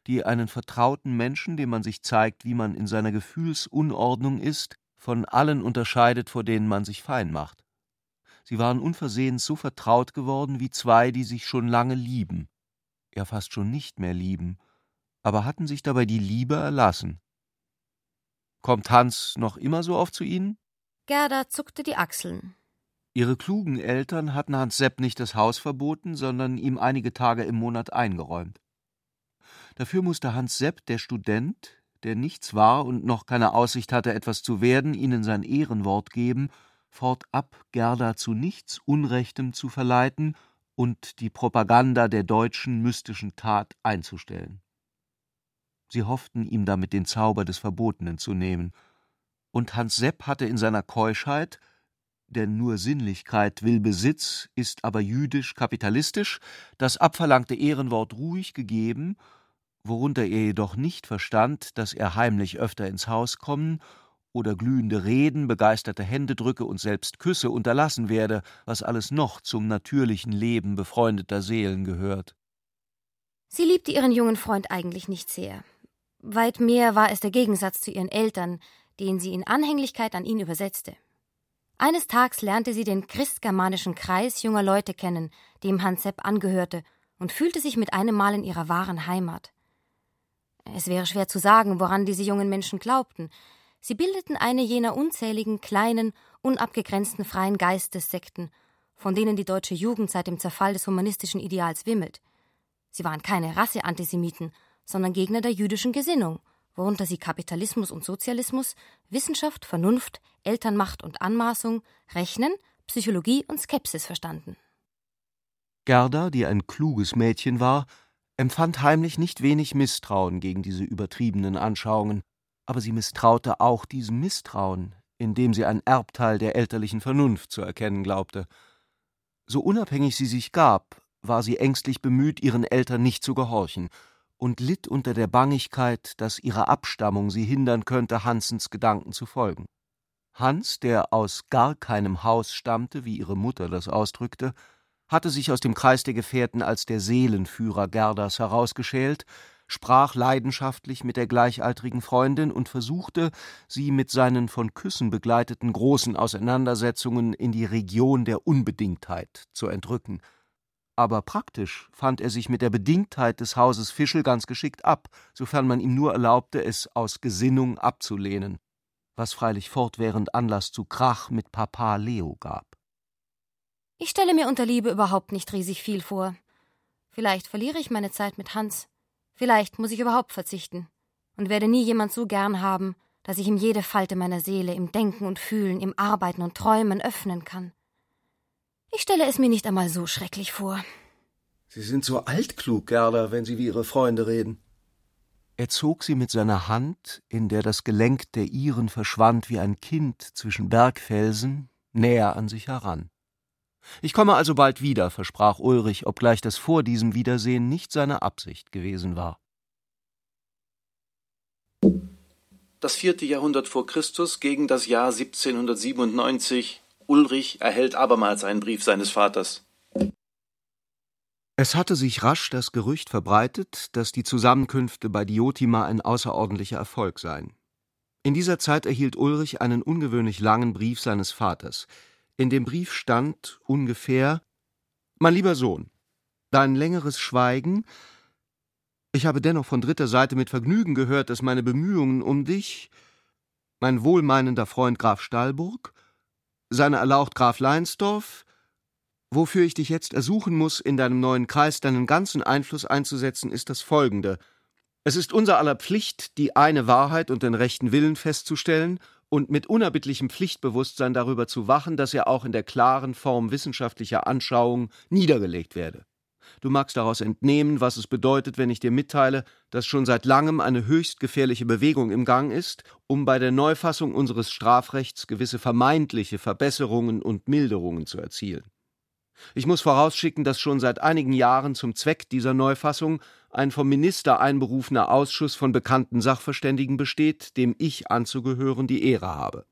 die einen vertrauten Menschen, dem man sich zeigt, wie man in seiner Gefühlsunordnung ist, von allen unterscheidet, vor denen man sich fein macht. Sie waren unversehens so vertraut geworden wie zwei, die sich schon lange lieben, ja fast schon nicht mehr lieben, aber hatten sich dabei die Liebe erlassen. Kommt Hans noch immer so oft zu Ihnen? Gerda zuckte die Achseln. Ihre klugen Eltern hatten Hans Sepp nicht das Haus verboten, sondern ihm einige Tage im Monat eingeräumt. Dafür musste Hans Sepp, der Student, der nichts war und noch keine Aussicht hatte, etwas zu werden, ihnen sein Ehrenwort geben fortab Gerda zu nichts Unrechtem zu verleiten und die Propaganda der deutschen mystischen Tat einzustellen. Sie hofften, ihm damit den Zauber des Verbotenen zu nehmen, und Hans Sepp hatte in seiner Keuschheit denn nur Sinnlichkeit will Besitz, ist aber jüdisch kapitalistisch, das abverlangte Ehrenwort ruhig gegeben, worunter er jedoch nicht verstand, dass er heimlich öfter ins Haus kommen oder glühende Reden, begeisterte Händedrücke und selbst Küsse unterlassen werde, was alles noch zum natürlichen Leben befreundeter Seelen gehört. Sie liebte ihren jungen Freund eigentlich nicht sehr. Weit mehr war es der Gegensatz zu ihren Eltern, den sie in Anhänglichkeit an ihn übersetzte. Eines Tags lernte sie den christgermanischen Kreis junger Leute kennen, dem Hans Sepp angehörte, und fühlte sich mit einem Mal in ihrer wahren Heimat. Es wäre schwer zu sagen, woran diese jungen Menschen glaubten. Sie bildeten eine jener unzähligen, kleinen, unabgegrenzten freien Geistessekten, von denen die deutsche Jugend seit dem Zerfall des humanistischen Ideals wimmelt. Sie waren keine Rasseantisemiten, sondern Gegner der jüdischen Gesinnung, worunter sie Kapitalismus und Sozialismus, Wissenschaft, Vernunft, Elternmacht und Anmaßung, Rechnen, Psychologie und Skepsis verstanden. Gerda, die ein kluges Mädchen war, empfand heimlich nicht wenig Misstrauen gegen diese übertriebenen Anschauungen, aber sie misstraute auch diesem Misstrauen, indem sie ein Erbteil der elterlichen Vernunft zu erkennen glaubte. So unabhängig sie sich gab, war sie ängstlich bemüht, ihren Eltern nicht zu gehorchen, und litt unter der Bangigkeit, dass ihre Abstammung sie hindern könnte, Hansens Gedanken zu folgen. Hans, der aus gar keinem Haus stammte, wie ihre Mutter das ausdrückte, hatte sich aus dem Kreis der Gefährten als der Seelenführer Gerdas herausgeschält, sprach leidenschaftlich mit der gleichaltrigen Freundin und versuchte, sie mit seinen von Küssen begleiteten großen Auseinandersetzungen in die Region der Unbedingtheit zu entrücken. Aber praktisch fand er sich mit der Bedingtheit des Hauses Fischel ganz geschickt ab, sofern man ihm nur erlaubte, es aus Gesinnung abzulehnen, was freilich fortwährend Anlass zu Krach mit Papa Leo gab. Ich stelle mir unter Liebe überhaupt nicht riesig viel vor. Vielleicht verliere ich meine Zeit mit Hans. Vielleicht muss ich überhaupt verzichten und werde nie jemand so gern haben, dass ich ihm jede Falte meiner Seele im Denken und Fühlen, im Arbeiten und Träumen öffnen kann. Ich stelle es mir nicht einmal so schrecklich vor. Sie sind so altklug, Gerda, wenn Sie wie Ihre Freunde reden. Er zog sie mit seiner Hand, in der das Gelenk der ihren verschwand wie ein Kind zwischen Bergfelsen, näher an sich heran. Ich komme also bald wieder, versprach Ulrich, obgleich das vor diesem Wiedersehen nicht seine Absicht gewesen war. Das vierte Jahrhundert vor Christus gegen das Jahr 1797. Ulrich erhält abermals einen Brief seines Vaters. Es hatte sich rasch das Gerücht verbreitet, dass die Zusammenkünfte bei Diotima ein außerordentlicher Erfolg seien. In dieser Zeit erhielt Ulrich einen ungewöhnlich langen Brief seines Vaters, in dem Brief stand ungefähr Mein lieber Sohn, dein längeres Schweigen ich habe dennoch von dritter Seite mit Vergnügen gehört, dass meine Bemühungen um dich, mein wohlmeinender Freund Graf Stallburg, seine Erlaucht Graf Leinsdorf, wofür ich dich jetzt ersuchen muss, in deinem neuen Kreis deinen ganzen Einfluss einzusetzen, ist das folgende. Es ist unser aller Pflicht, die eine Wahrheit und den rechten Willen festzustellen und mit unerbittlichem Pflichtbewusstsein darüber zu wachen, dass er auch in der klaren Form wissenschaftlicher Anschauung niedergelegt werde. Du magst daraus entnehmen, was es bedeutet, wenn ich dir mitteile, dass schon seit langem eine höchst gefährliche Bewegung im Gang ist, um bei der Neufassung unseres Strafrechts gewisse vermeintliche Verbesserungen und Milderungen zu erzielen. Ich muss vorausschicken, dass schon seit einigen Jahren zum Zweck dieser Neufassung ein vom Minister einberufener Ausschuss von bekannten Sachverständigen besteht, dem ich anzugehören die Ehre habe.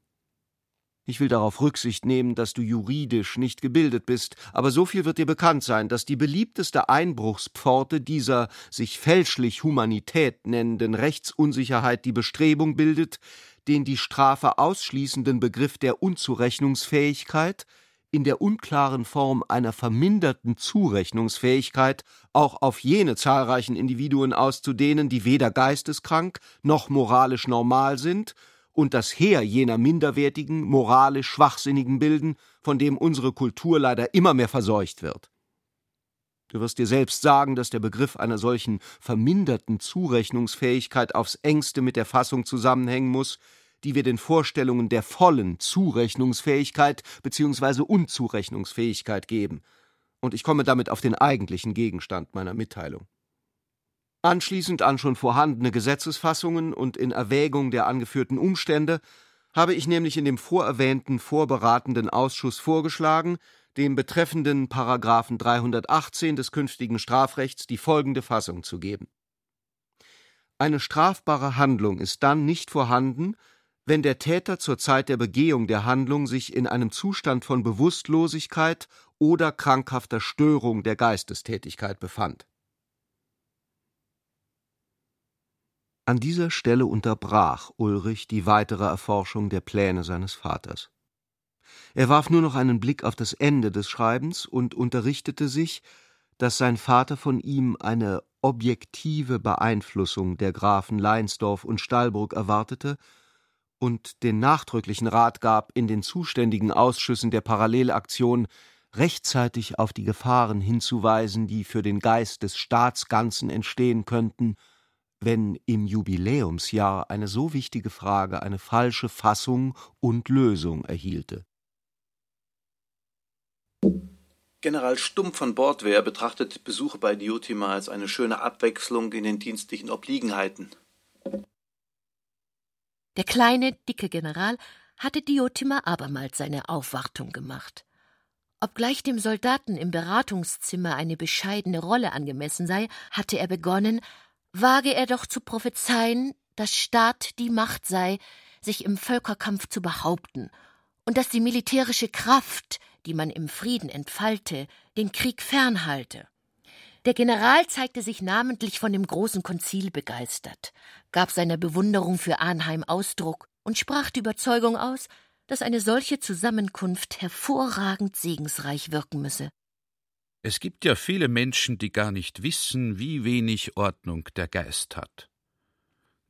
Ich will darauf Rücksicht nehmen, dass du juridisch nicht gebildet bist, aber so viel wird dir bekannt sein, dass die beliebteste Einbruchspforte dieser sich fälschlich Humanität nennenden Rechtsunsicherheit die Bestrebung bildet, den die Strafe ausschließenden Begriff der Unzurechnungsfähigkeit in der unklaren Form einer verminderten Zurechnungsfähigkeit auch auf jene zahlreichen Individuen auszudehnen, die weder geisteskrank noch moralisch normal sind und das Heer jener minderwertigen, moralisch Schwachsinnigen bilden, von dem unsere Kultur leider immer mehr verseucht wird. Du wirst dir selbst sagen, dass der Begriff einer solchen verminderten Zurechnungsfähigkeit aufs engste mit der Fassung zusammenhängen muss, die wir den Vorstellungen der vollen Zurechnungsfähigkeit bzw. Unzurechnungsfähigkeit geben. Und ich komme damit auf den eigentlichen Gegenstand meiner Mitteilung. Anschließend an schon vorhandene Gesetzesfassungen und in Erwägung der angeführten Umstände habe ich nämlich in dem vorerwähnten vorberatenden Ausschuss vorgeschlagen, dem betreffenden Paragraphen 318 des künftigen Strafrechts die folgende Fassung zu geben. Eine strafbare Handlung ist dann nicht vorhanden, wenn der Täter zur Zeit der Begehung der Handlung sich in einem Zustand von Bewusstlosigkeit oder krankhafter Störung der Geistestätigkeit befand. An dieser Stelle unterbrach Ulrich die weitere Erforschung der Pläne seines Vaters. Er warf nur noch einen Blick auf das Ende des Schreibens und unterrichtete sich, dass sein Vater von ihm eine objektive Beeinflussung der Grafen Leinsdorf und Stallburg erwartete und den nachdrücklichen Rat gab, in den zuständigen Ausschüssen der Parallelaktion rechtzeitig auf die Gefahren hinzuweisen, die für den Geist des Staatsganzen entstehen könnten, wenn im Jubiläumsjahr eine so wichtige Frage eine falsche Fassung und Lösung erhielte. General Stumpf von Bordwehr betrachtet Besuche bei Diotima als eine schöne Abwechslung in den dienstlichen Obliegenheiten. Der kleine, dicke General hatte Diotima abermals seine Aufwartung gemacht. Obgleich dem Soldaten im Beratungszimmer eine bescheidene Rolle angemessen sei, hatte er begonnen, wage er doch zu prophezeien, dass Staat die Macht sei, sich im Völkerkampf zu behaupten, und dass die militärische Kraft, die man im Frieden entfalte, den Krieg fernhalte. Der General zeigte sich namentlich von dem großen Konzil begeistert, gab seiner Bewunderung für Arnheim Ausdruck und sprach die Überzeugung aus, dass eine solche Zusammenkunft hervorragend segensreich wirken müsse. Es gibt ja viele Menschen, die gar nicht wissen, wie wenig Ordnung der Geist hat.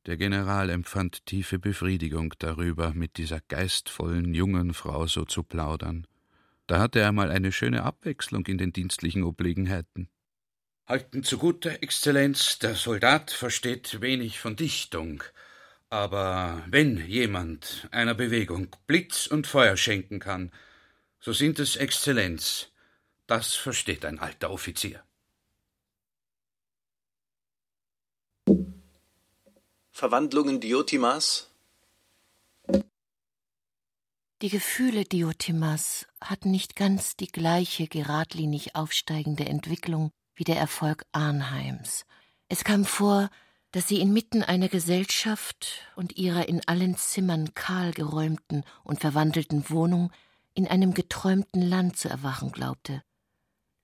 Der General empfand tiefe Befriedigung darüber, mit dieser geistvollen jungen Frau so zu plaudern. Da hatte er mal eine schöne Abwechslung in den dienstlichen Obliegenheiten. Halten zugute, Exzellenz, der Soldat versteht wenig von Dichtung, aber wenn jemand einer Bewegung Blitz und Feuer schenken kann, so sind es Exzellenz. Das versteht ein alter Offizier. Verwandlungen Diotimas Die Gefühle Diotimas hatten nicht ganz die gleiche geradlinig aufsteigende Entwicklung wie der Erfolg Arnheims. Es kam vor, dass sie inmitten einer Gesellschaft und ihrer in allen Zimmern kahl geräumten und verwandelten Wohnung in einem geträumten Land zu erwachen glaubte.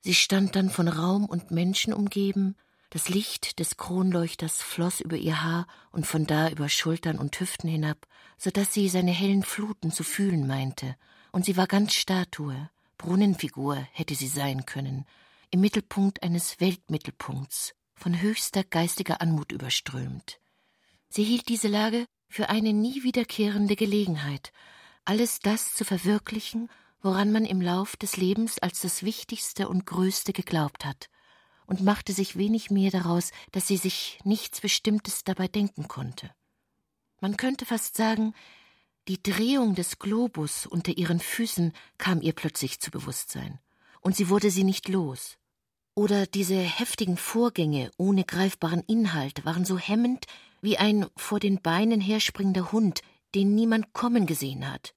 Sie stand dann von Raum und Menschen umgeben, das Licht des Kronleuchters floss über ihr Haar und von da über Schultern und Hüften hinab, so dass sie seine hellen Fluten zu fühlen meinte, und sie war ganz Statue, Brunnenfigur hätte sie sein können, im Mittelpunkt eines Weltmittelpunkts, von höchster geistiger Anmut überströmt. Sie hielt diese Lage für eine nie wiederkehrende Gelegenheit, alles das zu verwirklichen, woran man im Lauf des Lebens als das Wichtigste und Größte geglaubt hat, und machte sich wenig mehr daraus, dass sie sich nichts Bestimmtes dabei denken konnte. Man könnte fast sagen, die Drehung des Globus unter ihren Füßen kam ihr plötzlich zu Bewusstsein, und sie wurde sie nicht los. Oder diese heftigen Vorgänge ohne greifbaren Inhalt waren so hemmend wie ein vor den Beinen herspringender Hund, den niemand kommen gesehen hat.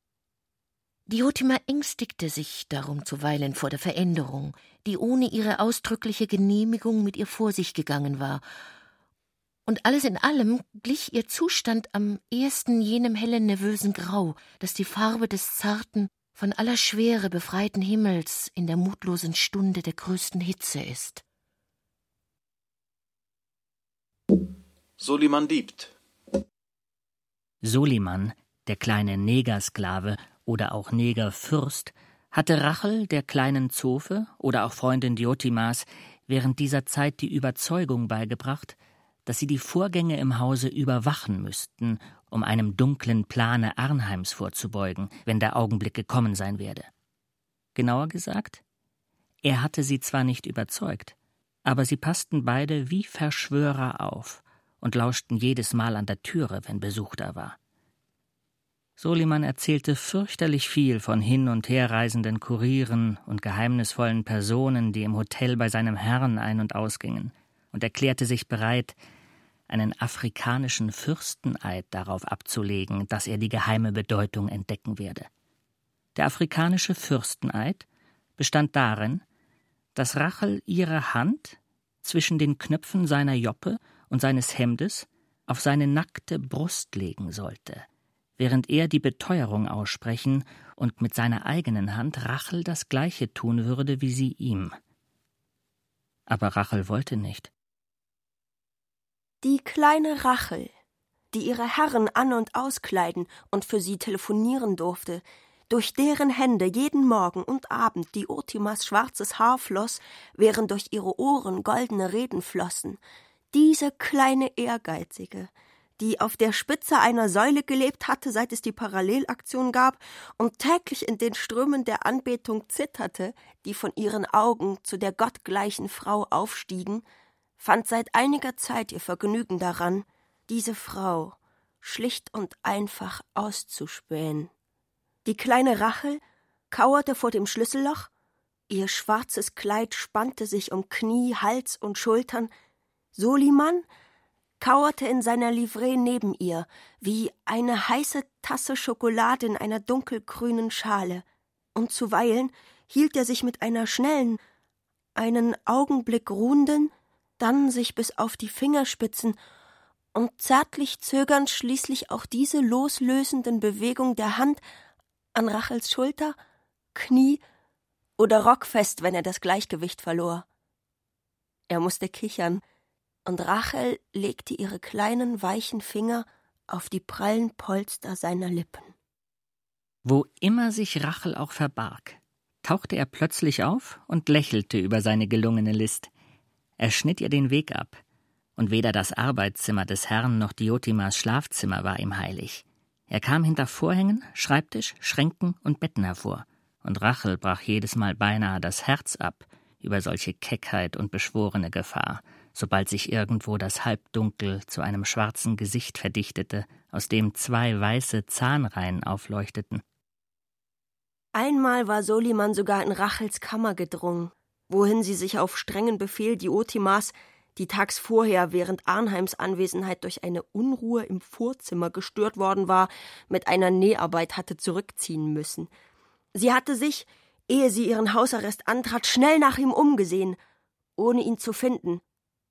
Diotima ängstigte sich darum zuweilen vor der Veränderung, die ohne ihre ausdrückliche Genehmigung mit ihr vor sich gegangen war, und alles in allem glich ihr Zustand am ehesten jenem hellen nervösen Grau, das die Farbe des zarten, von aller Schwere befreiten Himmels in der mutlosen Stunde der größten Hitze ist. Soliman liebt. Soliman, der kleine Negersklave oder auch Negerfürst, hatte Rachel, der kleinen Zofe oder auch Freundin Diotimas, während dieser Zeit die Überzeugung beigebracht, dass sie die Vorgänge im Hause überwachen müssten, um einem dunklen Plane Arnheims vorzubeugen, wenn der Augenblick gekommen sein werde. Genauer gesagt, er hatte sie zwar nicht überzeugt, aber sie passten beide wie Verschwörer auf und lauschten jedes Mal an der Türe, wenn Besuch da war. Soliman erzählte fürchterlich viel von hin und her reisenden Kurieren und geheimnisvollen Personen, die im Hotel bei seinem Herrn ein- und ausgingen, und erklärte sich bereit, einen afrikanischen Fürsteneid darauf abzulegen, dass er die geheime Bedeutung entdecken werde. Der afrikanische Fürsteneid bestand darin, dass Rachel ihre Hand zwischen den Knöpfen seiner Joppe und seines Hemdes auf seine nackte Brust legen sollte, während er die Beteuerung aussprechen und mit seiner eigenen Hand Rachel das gleiche tun würde wie sie ihm. Aber Rachel wollte nicht. Die kleine Rachel, die ihre Herren an und auskleiden und für sie telefonieren durfte, durch deren Hände jeden Morgen und Abend die Otimas schwarzes Haar floss, während durch ihre Ohren goldene Reden flossen, diese kleine Ehrgeizige, die auf der Spitze einer Säule gelebt hatte, seit es die Parallelaktion gab und täglich in den Strömen der Anbetung zitterte, die von ihren Augen zu der gottgleichen Frau aufstiegen, fand seit einiger Zeit ihr Vergnügen daran, diese Frau schlicht und einfach auszuspähen. Die kleine Rachel kauerte vor dem Schlüsselloch, ihr schwarzes Kleid spannte sich um Knie, Hals und Schultern, Soliman kauerte in seiner Livree neben ihr, wie eine heiße Tasse Schokolade in einer dunkelgrünen Schale, und zuweilen hielt er sich mit einer schnellen, einen Augenblick ruhenden, dann sich bis auf die Fingerspitzen und zärtlich zögernd schließlich auch diese loslösenden Bewegung der Hand an Rachels Schulter, Knie oder Rock fest, wenn er das Gleichgewicht verlor. Er musste kichern, und Rachel legte ihre kleinen weichen Finger auf die prallen Polster seiner Lippen. Wo immer sich Rachel auch verbarg, tauchte er plötzlich auf und lächelte über seine gelungene List. Er schnitt ihr den Weg ab, und weder das Arbeitszimmer des Herrn noch Diotimas Schlafzimmer war ihm heilig. Er kam hinter Vorhängen, Schreibtisch, Schränken und Betten hervor, und Rachel brach jedes Mal beinahe das Herz ab über solche Keckheit und beschworene Gefahr, sobald sich irgendwo das Halbdunkel zu einem schwarzen Gesicht verdichtete, aus dem zwei weiße Zahnreihen aufleuchteten. Einmal war Soliman sogar in Rachels Kammer gedrungen, wohin sie sich auf strengen Befehl Diotimas, die tags vorher während Arnheims Anwesenheit durch eine Unruhe im Vorzimmer gestört worden war, mit einer Näharbeit hatte zurückziehen müssen. Sie hatte sich, ehe sie ihren Hausarrest antrat, schnell nach ihm umgesehen, ohne ihn zu finden,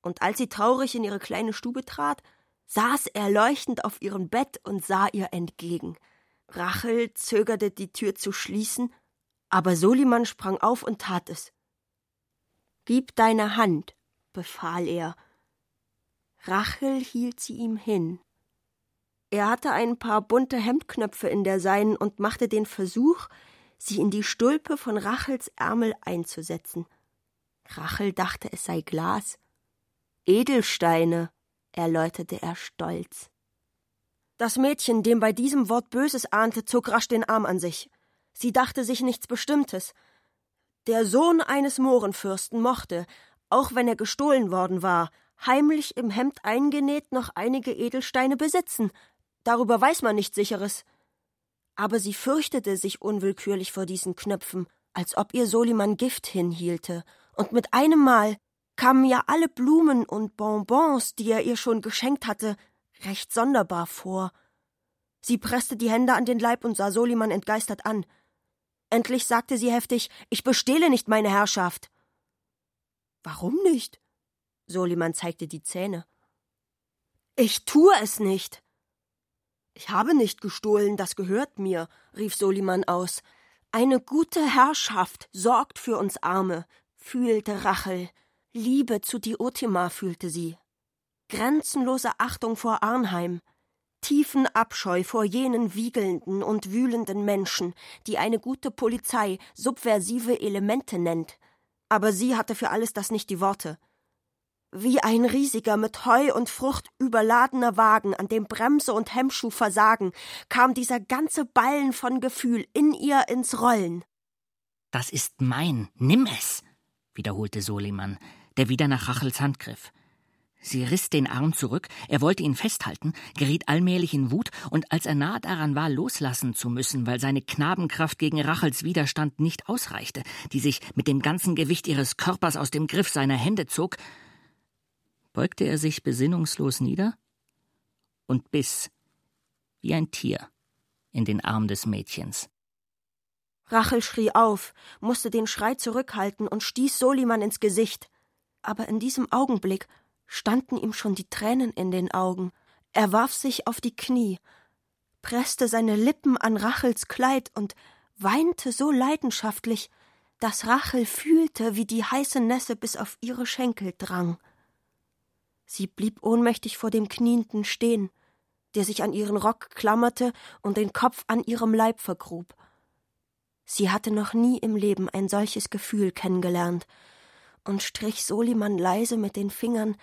und als sie traurig in ihre kleine Stube trat, saß er leuchtend auf ihrem Bett und sah ihr entgegen. Rachel zögerte, die Tür zu schließen, aber Soliman sprang auf und tat es. Gib deine Hand, befahl er. Rachel hielt sie ihm hin. Er hatte ein paar bunte Hemdknöpfe in der seinen und machte den Versuch, sie in die Stulpe von Rachels Ärmel einzusetzen. Rachel dachte, es sei Glas. Edelsteine, erläuterte er stolz. Das Mädchen, dem bei diesem Wort Böses ahnte, zog rasch den Arm an sich. Sie dachte sich nichts Bestimmtes. Der Sohn eines Mohrenfürsten mochte, auch wenn er gestohlen worden war, heimlich im Hemd eingenäht noch einige Edelsteine besitzen. Darüber weiß man nichts Sicheres. Aber sie fürchtete sich unwillkürlich vor diesen Knöpfen, als ob ihr Soliman Gift hinhielte, und mit einem Mal kamen ja alle Blumen und Bonbons, die er ihr schon geschenkt hatte, recht sonderbar vor. Sie presste die Hände an den Leib und sah Soliman entgeistert an. Endlich sagte sie heftig Ich bestehle nicht meine Herrschaft. Warum nicht? Soliman zeigte die Zähne. Ich tue es nicht. Ich habe nicht gestohlen, das gehört mir, rief Soliman aus. Eine gute Herrschaft sorgt für uns Arme, fühlte Rachel. Liebe zu Diotima fühlte sie. Grenzenlose Achtung vor Arnheim, tiefen Abscheu vor jenen wiegelnden und wühlenden Menschen, die eine gute Polizei subversive Elemente nennt. Aber sie hatte für alles das nicht die Worte. Wie ein riesiger, mit Heu und Frucht überladener Wagen, an dem Bremse und Hemmschuh versagen, kam dieser ganze Ballen von Gefühl in ihr ins Rollen. Das ist mein, nimm es, wiederholte Soliman der wieder nach Rachels Hand griff. Sie riss den Arm zurück, er wollte ihn festhalten, geriet allmählich in Wut, und als er nahe daran war, loslassen zu müssen, weil seine Knabenkraft gegen Rachels Widerstand nicht ausreichte, die sich mit dem ganzen Gewicht ihres Körpers aus dem Griff seiner Hände zog, beugte er sich besinnungslos nieder und biss, wie ein Tier, in den Arm des Mädchens. Rachel schrie auf, musste den Schrei zurückhalten und stieß Soliman ins Gesicht aber in diesem Augenblick standen ihm schon die Tränen in den Augen. Er warf sich auf die Knie, presste seine Lippen an Rachels Kleid und weinte so leidenschaftlich, dass Rachel fühlte, wie die heiße Nässe bis auf ihre Schenkel drang. Sie blieb ohnmächtig vor dem Knienden stehen, der sich an ihren Rock klammerte und den Kopf an ihrem Leib vergrub. Sie hatte noch nie im Leben ein solches Gefühl kennengelernt und strich Soliman leise mit den Fingern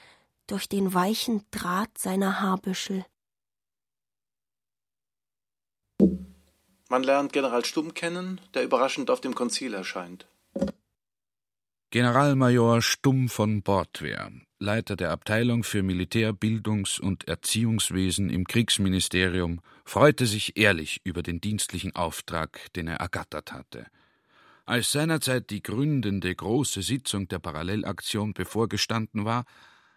durch den weichen Draht seiner Haarbüschel. Man lernt General Stumm kennen, der überraschend auf dem Konzil erscheint. Generalmajor Stumm von Bordwehr, Leiter der Abteilung für Militär-, Bildungs- und Erziehungswesen im Kriegsministerium, freute sich ehrlich über den dienstlichen Auftrag, den er ergattert hatte. Als seinerzeit die gründende große Sitzung der Parallelaktion bevorgestanden war,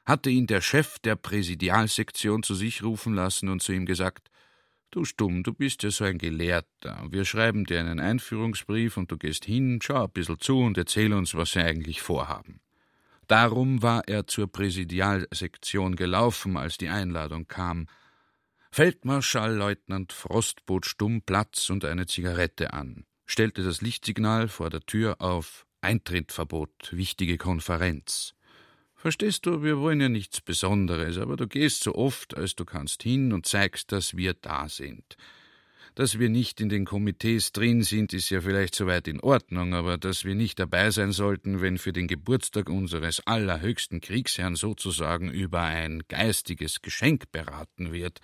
hatte ihn der Chef der Präsidialsektion zu sich rufen lassen und zu ihm gesagt Du Stumm, du bist ja so ein Gelehrter. Wir schreiben dir einen Einführungsbrief und du gehst hin, schau ein bisschen zu und erzähl uns, was wir eigentlich vorhaben. Darum war er zur Präsidialsektion gelaufen, als die Einladung kam. Feldmarschallleutnant Frost bot stumm Platz und eine Zigarette an, stellte das Lichtsignal vor der Tür auf Eintrittverbot, wichtige Konferenz. Verstehst du, wir wollen ja nichts Besonderes, aber du gehst so oft, als du kannst hin und zeigst, dass wir da sind. Dass wir nicht in den Komitees drin sind, ist ja vielleicht soweit in Ordnung, aber dass wir nicht dabei sein sollten, wenn für den Geburtstag unseres allerhöchsten Kriegsherrn sozusagen über ein geistiges Geschenk beraten wird,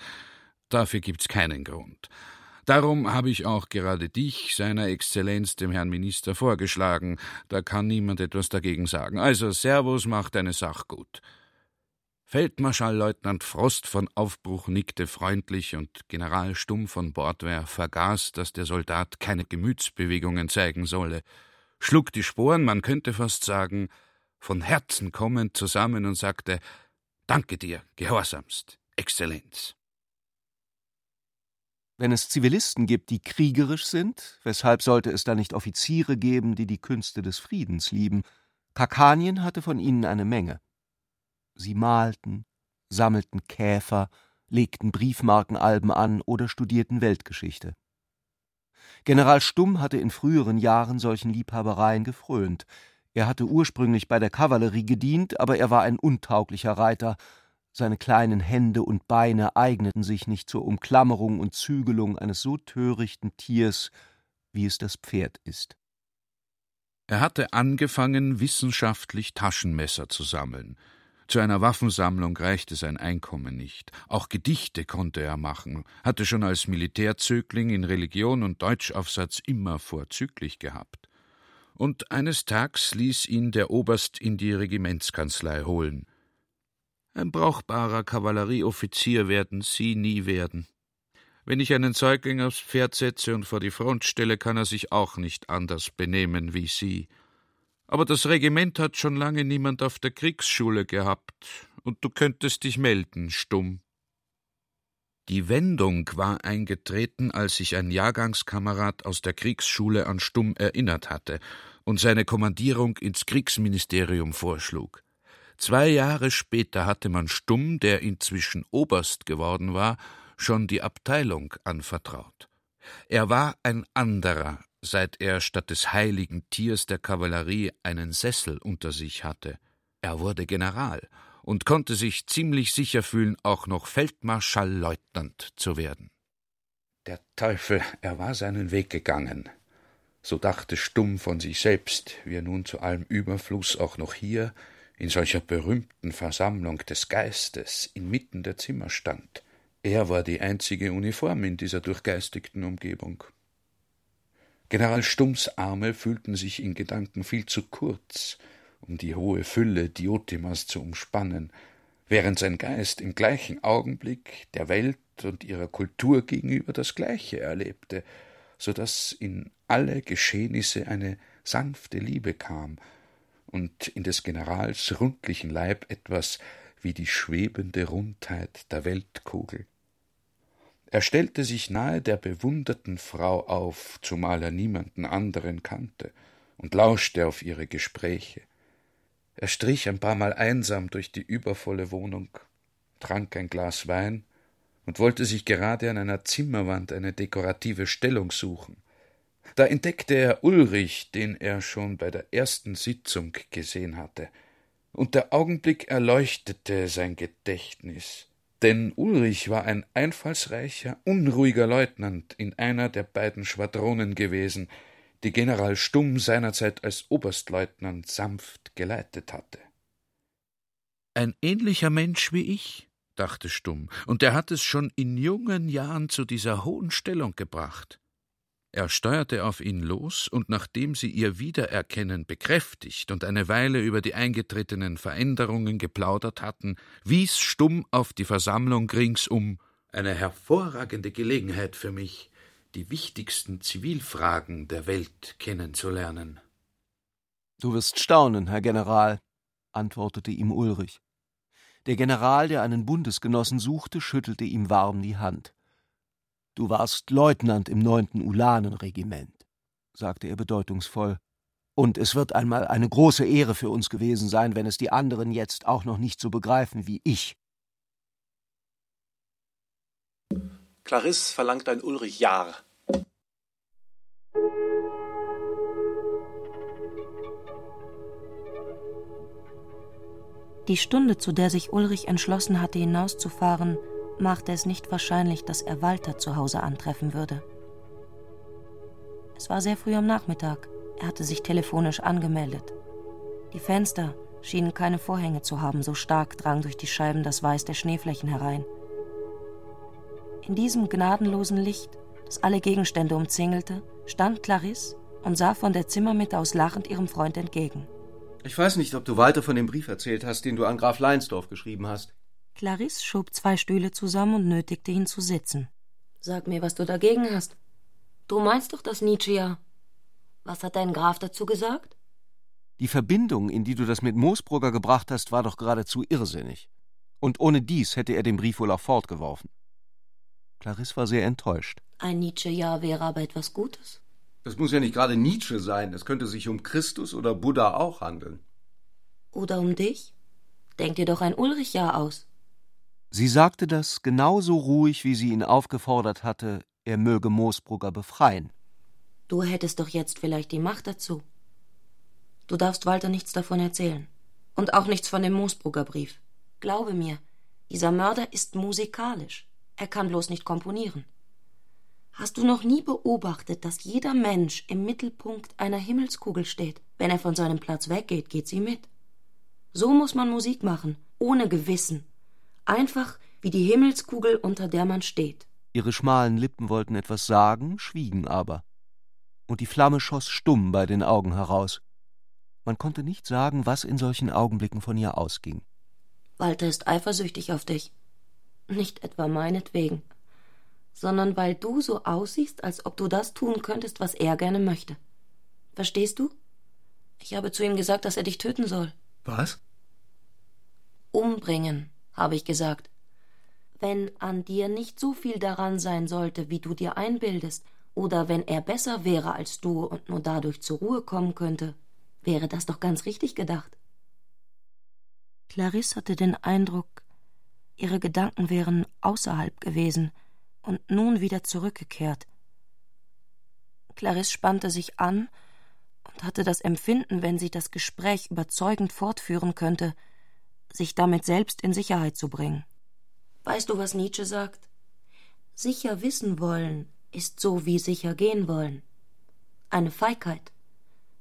dafür gibt's keinen Grund. Darum habe ich auch gerade dich, seiner Exzellenz, dem Herrn Minister, vorgeschlagen. Da kann niemand etwas dagegen sagen. Also, Servus, mach deine Sach gut. Feldmarschallleutnant Frost von Aufbruch nickte freundlich und General Stumm von Bordwehr vergaß, dass der Soldat keine Gemütsbewegungen zeigen solle, schlug die Sporen, man könnte fast sagen, von Herzen kommend zusammen und sagte Danke dir, gehorsamst, Exzellenz. Wenn es Zivilisten gibt, die kriegerisch sind, weshalb sollte es da nicht Offiziere geben, die die Künste des Friedens lieben? Kakanien hatte von ihnen eine Menge. Sie malten, sammelten Käfer, legten Briefmarkenalben an oder studierten Weltgeschichte. General Stumm hatte in früheren Jahren solchen Liebhabereien gefrönt. Er hatte ursprünglich bei der Kavallerie gedient, aber er war ein untauglicher Reiter seine kleinen Hände und Beine eigneten sich nicht zur Umklammerung und Zügelung eines so törichten Tiers, wie es das Pferd ist. Er hatte angefangen, wissenschaftlich Taschenmesser zu sammeln. Zu einer Waffensammlung reichte sein Einkommen nicht. Auch Gedichte konnte er machen, hatte schon als Militärzögling in Religion und Deutschaufsatz immer vorzüglich gehabt. Und eines Tags ließ ihn der Oberst in die Regimentskanzlei holen. Ein brauchbarer Kavallerieoffizier werden Sie nie werden. Wenn ich einen Säugling aufs Pferd setze und vor die Front stelle, kann er sich auch nicht anders benehmen wie Sie. Aber das Regiment hat schon lange niemand auf der Kriegsschule gehabt, und du könntest dich melden, stumm. Die Wendung war eingetreten, als sich ein Jahrgangskamerad aus der Kriegsschule an Stumm erinnert hatte und seine Kommandierung ins Kriegsministerium vorschlug. Zwei Jahre später hatte man Stumm, der inzwischen Oberst geworden war, schon die Abteilung anvertraut. Er war ein anderer, seit er statt des heiligen Tiers der Kavallerie einen Sessel unter sich hatte. Er wurde General und konnte sich ziemlich sicher fühlen, auch noch Feldmarschallleutnant zu werden. Der Teufel, er war seinen Weg gegangen. So dachte Stumm von sich selbst, wie er nun zu allem Überfluss auch noch hier in solcher berühmten Versammlung des Geistes inmitten der Zimmer stand. Er war die einzige Uniform in dieser durchgeistigten Umgebung. General Stumms Arme fühlten sich in Gedanken viel zu kurz, um die hohe Fülle Diotimas zu umspannen, während sein Geist im gleichen Augenblick der Welt und ihrer Kultur gegenüber das Gleiche erlebte, so dass in alle Geschehnisse eine sanfte Liebe kam und in des Generals rundlichen Leib etwas wie die schwebende Rundheit der Weltkugel. Er stellte sich nahe der bewunderten Frau auf, zumal er niemanden anderen kannte, und lauschte auf ihre Gespräche. Er strich ein paarmal einsam durch die übervolle Wohnung, trank ein Glas Wein und wollte sich gerade an einer Zimmerwand eine dekorative Stellung suchen. Da entdeckte er Ulrich, den er schon bei der ersten Sitzung gesehen hatte, und der Augenblick erleuchtete sein Gedächtnis. Denn Ulrich war ein einfallsreicher, unruhiger Leutnant in einer der beiden Schwadronen gewesen, die General Stumm seinerzeit als Oberstleutnant sanft geleitet hatte. Ein ähnlicher Mensch wie ich, dachte Stumm, und er hat es schon in jungen Jahren zu dieser hohen Stellung gebracht. Er steuerte auf ihn los, und nachdem sie ihr Wiedererkennen bekräftigt und eine Weile über die eingetretenen Veränderungen geplaudert hatten, wies Stumm auf die Versammlung ringsum eine hervorragende Gelegenheit für mich, die wichtigsten Zivilfragen der Welt kennenzulernen. Du wirst staunen, Herr General, antwortete ihm Ulrich. Der General, der einen Bundesgenossen suchte, schüttelte ihm warm die Hand. Du warst Leutnant im neunten Ulanenregiment, sagte er bedeutungsvoll. Und es wird einmal eine große Ehre für uns gewesen sein, wenn es die anderen jetzt auch noch nicht so begreifen wie ich. Clarisse verlangt ein Ulrich Jahr. Die Stunde, zu der sich Ulrich entschlossen hatte, hinauszufahren, machte es nicht wahrscheinlich, dass er Walter zu Hause antreffen würde. Es war sehr früh am Nachmittag. Er hatte sich telefonisch angemeldet. Die Fenster schienen keine Vorhänge zu haben, so stark drang durch die Scheiben das Weiß der Schneeflächen herein. In diesem gnadenlosen Licht, das alle Gegenstände umzingelte, stand Clarisse und sah von der Zimmermitte aus lachend ihrem Freund entgegen. Ich weiß nicht, ob du Walter von dem Brief erzählt hast, den du an Graf Leinsdorf geschrieben hast. Clarisse schob zwei Stühle zusammen und nötigte ihn zu sitzen. Sag mir, was du dagegen hast. Du meinst doch das Nietzsche ja. Was hat dein Graf dazu gesagt? Die Verbindung, in die du das mit Moosbrugger gebracht hast, war doch geradezu irrsinnig. Und ohne dies hätte er den Brief wohl auch fortgeworfen. Clarisse war sehr enttäuscht. Ein Nietzsche-Ja wäre aber etwas Gutes. Das muss ja nicht gerade Nietzsche sein. Es könnte sich um Christus oder Buddha auch handeln. Oder um dich? Denk dir doch ein Ulrich-Ja aus. Sie sagte das genauso ruhig, wie sie ihn aufgefordert hatte, er möge Moosbrugger befreien. Du hättest doch jetzt vielleicht die Macht dazu. Du darfst Walter nichts davon erzählen. Und auch nichts von dem Moosbrugger Brief. Glaube mir, dieser Mörder ist musikalisch. Er kann bloß nicht komponieren. Hast du noch nie beobachtet, dass jeder Mensch im Mittelpunkt einer Himmelskugel steht? Wenn er von seinem Platz weggeht, geht sie mit. So muss man Musik machen, ohne Gewissen, einfach wie die Himmelskugel, unter der man steht. Ihre schmalen Lippen wollten etwas sagen, schwiegen aber. Und die Flamme schoss stumm bei den Augen heraus. Man konnte nicht sagen, was in solchen Augenblicken von ihr ausging. Walter ist eifersüchtig auf dich. Nicht etwa meinetwegen, sondern weil du so aussiehst, als ob du das tun könntest, was er gerne möchte. Verstehst du? Ich habe zu ihm gesagt, dass er dich töten soll. Was? Umbringen habe ich gesagt. Wenn an dir nicht so viel daran sein sollte, wie du dir einbildest, oder wenn er besser wäre als du und nur dadurch zur Ruhe kommen könnte, wäre das doch ganz richtig gedacht. Clarisse hatte den Eindruck, ihre Gedanken wären außerhalb gewesen und nun wieder zurückgekehrt. Clarisse spannte sich an und hatte das Empfinden, wenn sie das Gespräch überzeugend fortführen könnte, sich damit selbst in Sicherheit zu bringen. Weißt du, was Nietzsche sagt? Sicher wissen wollen ist so wie sicher gehen wollen. Eine Feigheit.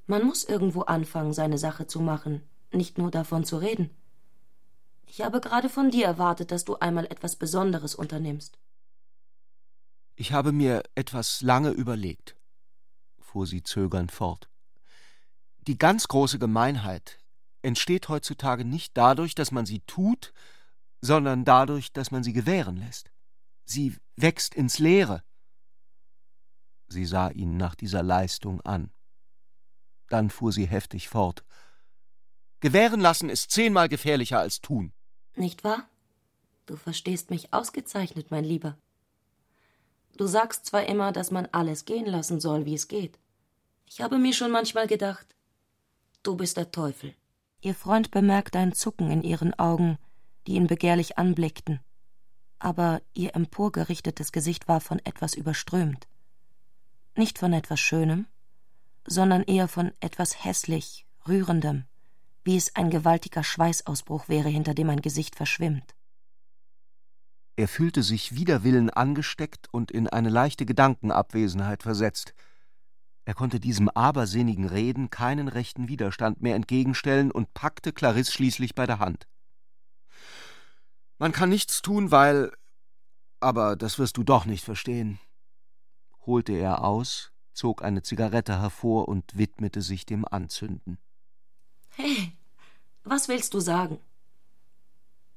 Man muss irgendwo anfangen, seine Sache zu machen, nicht nur davon zu reden. Ich habe gerade von dir erwartet, dass du einmal etwas Besonderes unternimmst. Ich habe mir etwas lange überlegt, fuhr sie zögernd fort. Die ganz große Gemeinheit entsteht heutzutage nicht dadurch, dass man sie tut, sondern dadurch, dass man sie gewähren lässt. Sie wächst ins Leere. Sie sah ihn nach dieser Leistung an. Dann fuhr sie heftig fort. Gewähren lassen ist zehnmal gefährlicher als tun. Nicht wahr? Du verstehst mich ausgezeichnet, mein Lieber. Du sagst zwar immer, dass man alles gehen lassen soll, wie es geht. Ich habe mir schon manchmal gedacht, du bist der Teufel. Ihr Freund bemerkte ein Zucken in ihren Augen, die ihn begehrlich anblickten. Aber ihr emporgerichtetes Gesicht war von etwas überströmt. Nicht von etwas Schönem, sondern eher von etwas hässlich, Rührendem, wie es ein gewaltiger Schweißausbruch wäre, hinter dem ein Gesicht verschwimmt. Er fühlte sich wider Willen angesteckt und in eine leichte Gedankenabwesenheit versetzt. Er konnte diesem abersinnigen Reden keinen rechten Widerstand mehr entgegenstellen und packte Clarisse schließlich bei der Hand. Man kann nichts tun, weil. Aber das wirst du doch nicht verstehen, holte er aus, zog eine Zigarette hervor und widmete sich dem Anzünden. Hey, was willst du sagen?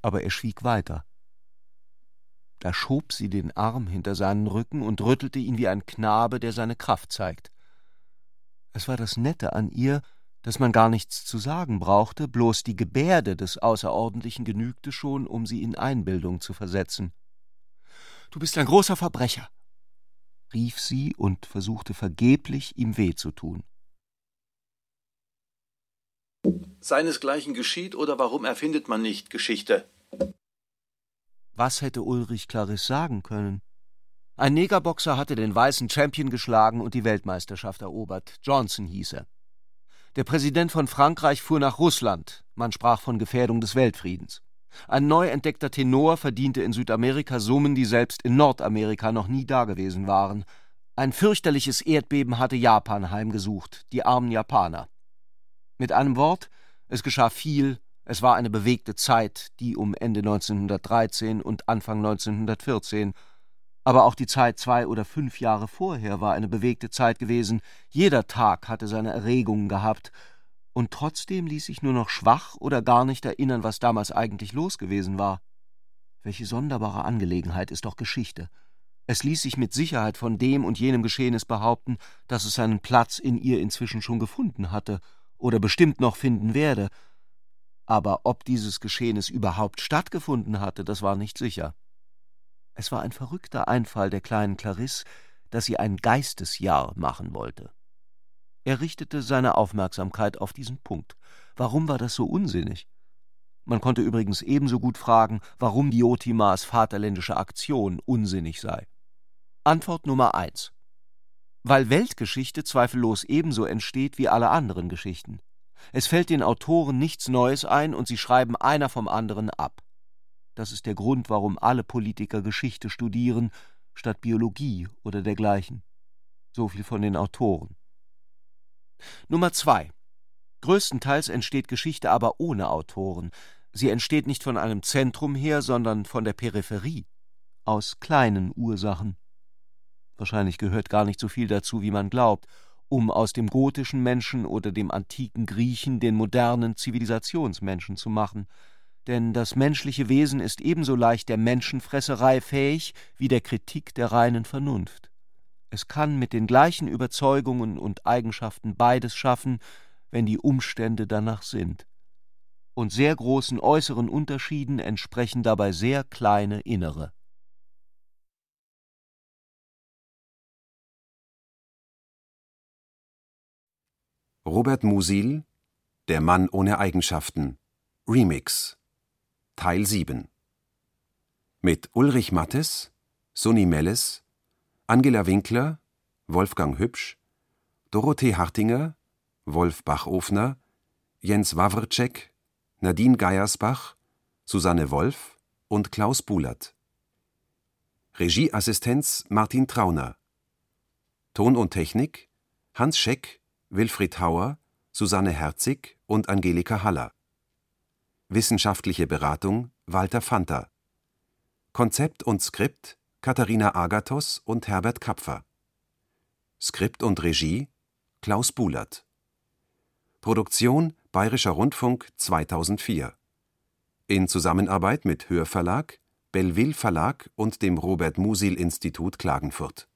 Aber er schwieg weiter. Da schob sie den Arm hinter seinen Rücken und rüttelte ihn wie ein Knabe, der seine Kraft zeigt. Es war das Nette an ihr, dass man gar nichts zu sagen brauchte, bloß die Gebärde des Außerordentlichen genügte schon, um sie in Einbildung zu versetzen. Du bist ein großer Verbrecher, rief sie und versuchte vergeblich, ihm weh zu tun. Seinesgleichen geschieht oder warum erfindet man nicht Geschichte? Was hätte Ulrich Clarisse sagen können? Ein Negerboxer hatte den weißen Champion geschlagen und die Weltmeisterschaft erobert. Johnson hieß er. Der Präsident von Frankreich fuhr nach Russland. Man sprach von Gefährdung des Weltfriedens. Ein neu entdeckter Tenor verdiente in Südamerika Summen, die selbst in Nordamerika noch nie dagewesen waren. Ein fürchterliches Erdbeben hatte Japan heimgesucht, die armen Japaner. Mit einem Wort, es geschah viel, es war eine bewegte Zeit, die um Ende 1913 und Anfang 1914 aber auch die Zeit zwei oder fünf Jahre vorher war eine bewegte Zeit gewesen, jeder Tag hatte seine Erregungen gehabt, und trotzdem ließ sich nur noch schwach oder gar nicht erinnern, was damals eigentlich los gewesen war. Welche sonderbare Angelegenheit ist doch Geschichte. Es ließ sich mit Sicherheit von dem und jenem Geschehnis behaupten, dass es seinen Platz in ihr inzwischen schon gefunden hatte oder bestimmt noch finden werde. Aber ob dieses Geschehnis überhaupt stattgefunden hatte, das war nicht sicher. Es war ein verrückter Einfall der kleinen Clarisse, dass sie ein Geistesjahr machen wollte. Er richtete seine Aufmerksamkeit auf diesen Punkt. Warum war das so unsinnig? Man konnte übrigens ebenso gut fragen, warum Diotimas vaterländische Aktion unsinnig sei. Antwort Nummer eins. Weil Weltgeschichte zweifellos ebenso entsteht wie alle anderen Geschichten. Es fällt den Autoren nichts Neues ein und sie schreiben einer vom anderen ab. Das ist der Grund, warum alle Politiker Geschichte studieren, statt Biologie oder dergleichen. So viel von den Autoren. Nummer zwei. Größtenteils entsteht Geschichte aber ohne Autoren. Sie entsteht nicht von einem Zentrum her, sondern von der Peripherie, aus kleinen Ursachen. Wahrscheinlich gehört gar nicht so viel dazu, wie man glaubt, um aus dem gotischen Menschen oder dem antiken Griechen den modernen Zivilisationsmenschen zu machen denn das menschliche Wesen ist ebenso leicht der Menschenfresserei fähig wie der Kritik der reinen Vernunft. Es kann mit den gleichen Überzeugungen und Eigenschaften beides schaffen, wenn die Umstände danach sind. Und sehr großen äußeren Unterschieden entsprechen dabei sehr kleine innere. Robert Musil Der Mann ohne Eigenschaften Remix Teil 7 mit Ulrich Mattes, Sonny Melles, Angela Winkler, Wolfgang Hübsch, Dorothee Hartinger, Wolf Bachofner, Jens Wawrczek, Nadine Geiersbach, Susanne Wolf und Klaus Bulert. Regieassistenz Martin Trauner. Ton und Technik Hans Scheck, Wilfried Hauer, Susanne Herzig und Angelika Haller. Wissenschaftliche Beratung Walter Fanta. Konzept und Skript Katharina Agathos und Herbert Kapfer. Skript und Regie Klaus Bulert. Produktion Bayerischer Rundfunk 2004. In Zusammenarbeit mit Hörverlag, Belleville Verlag und dem Robert Musil Institut Klagenfurt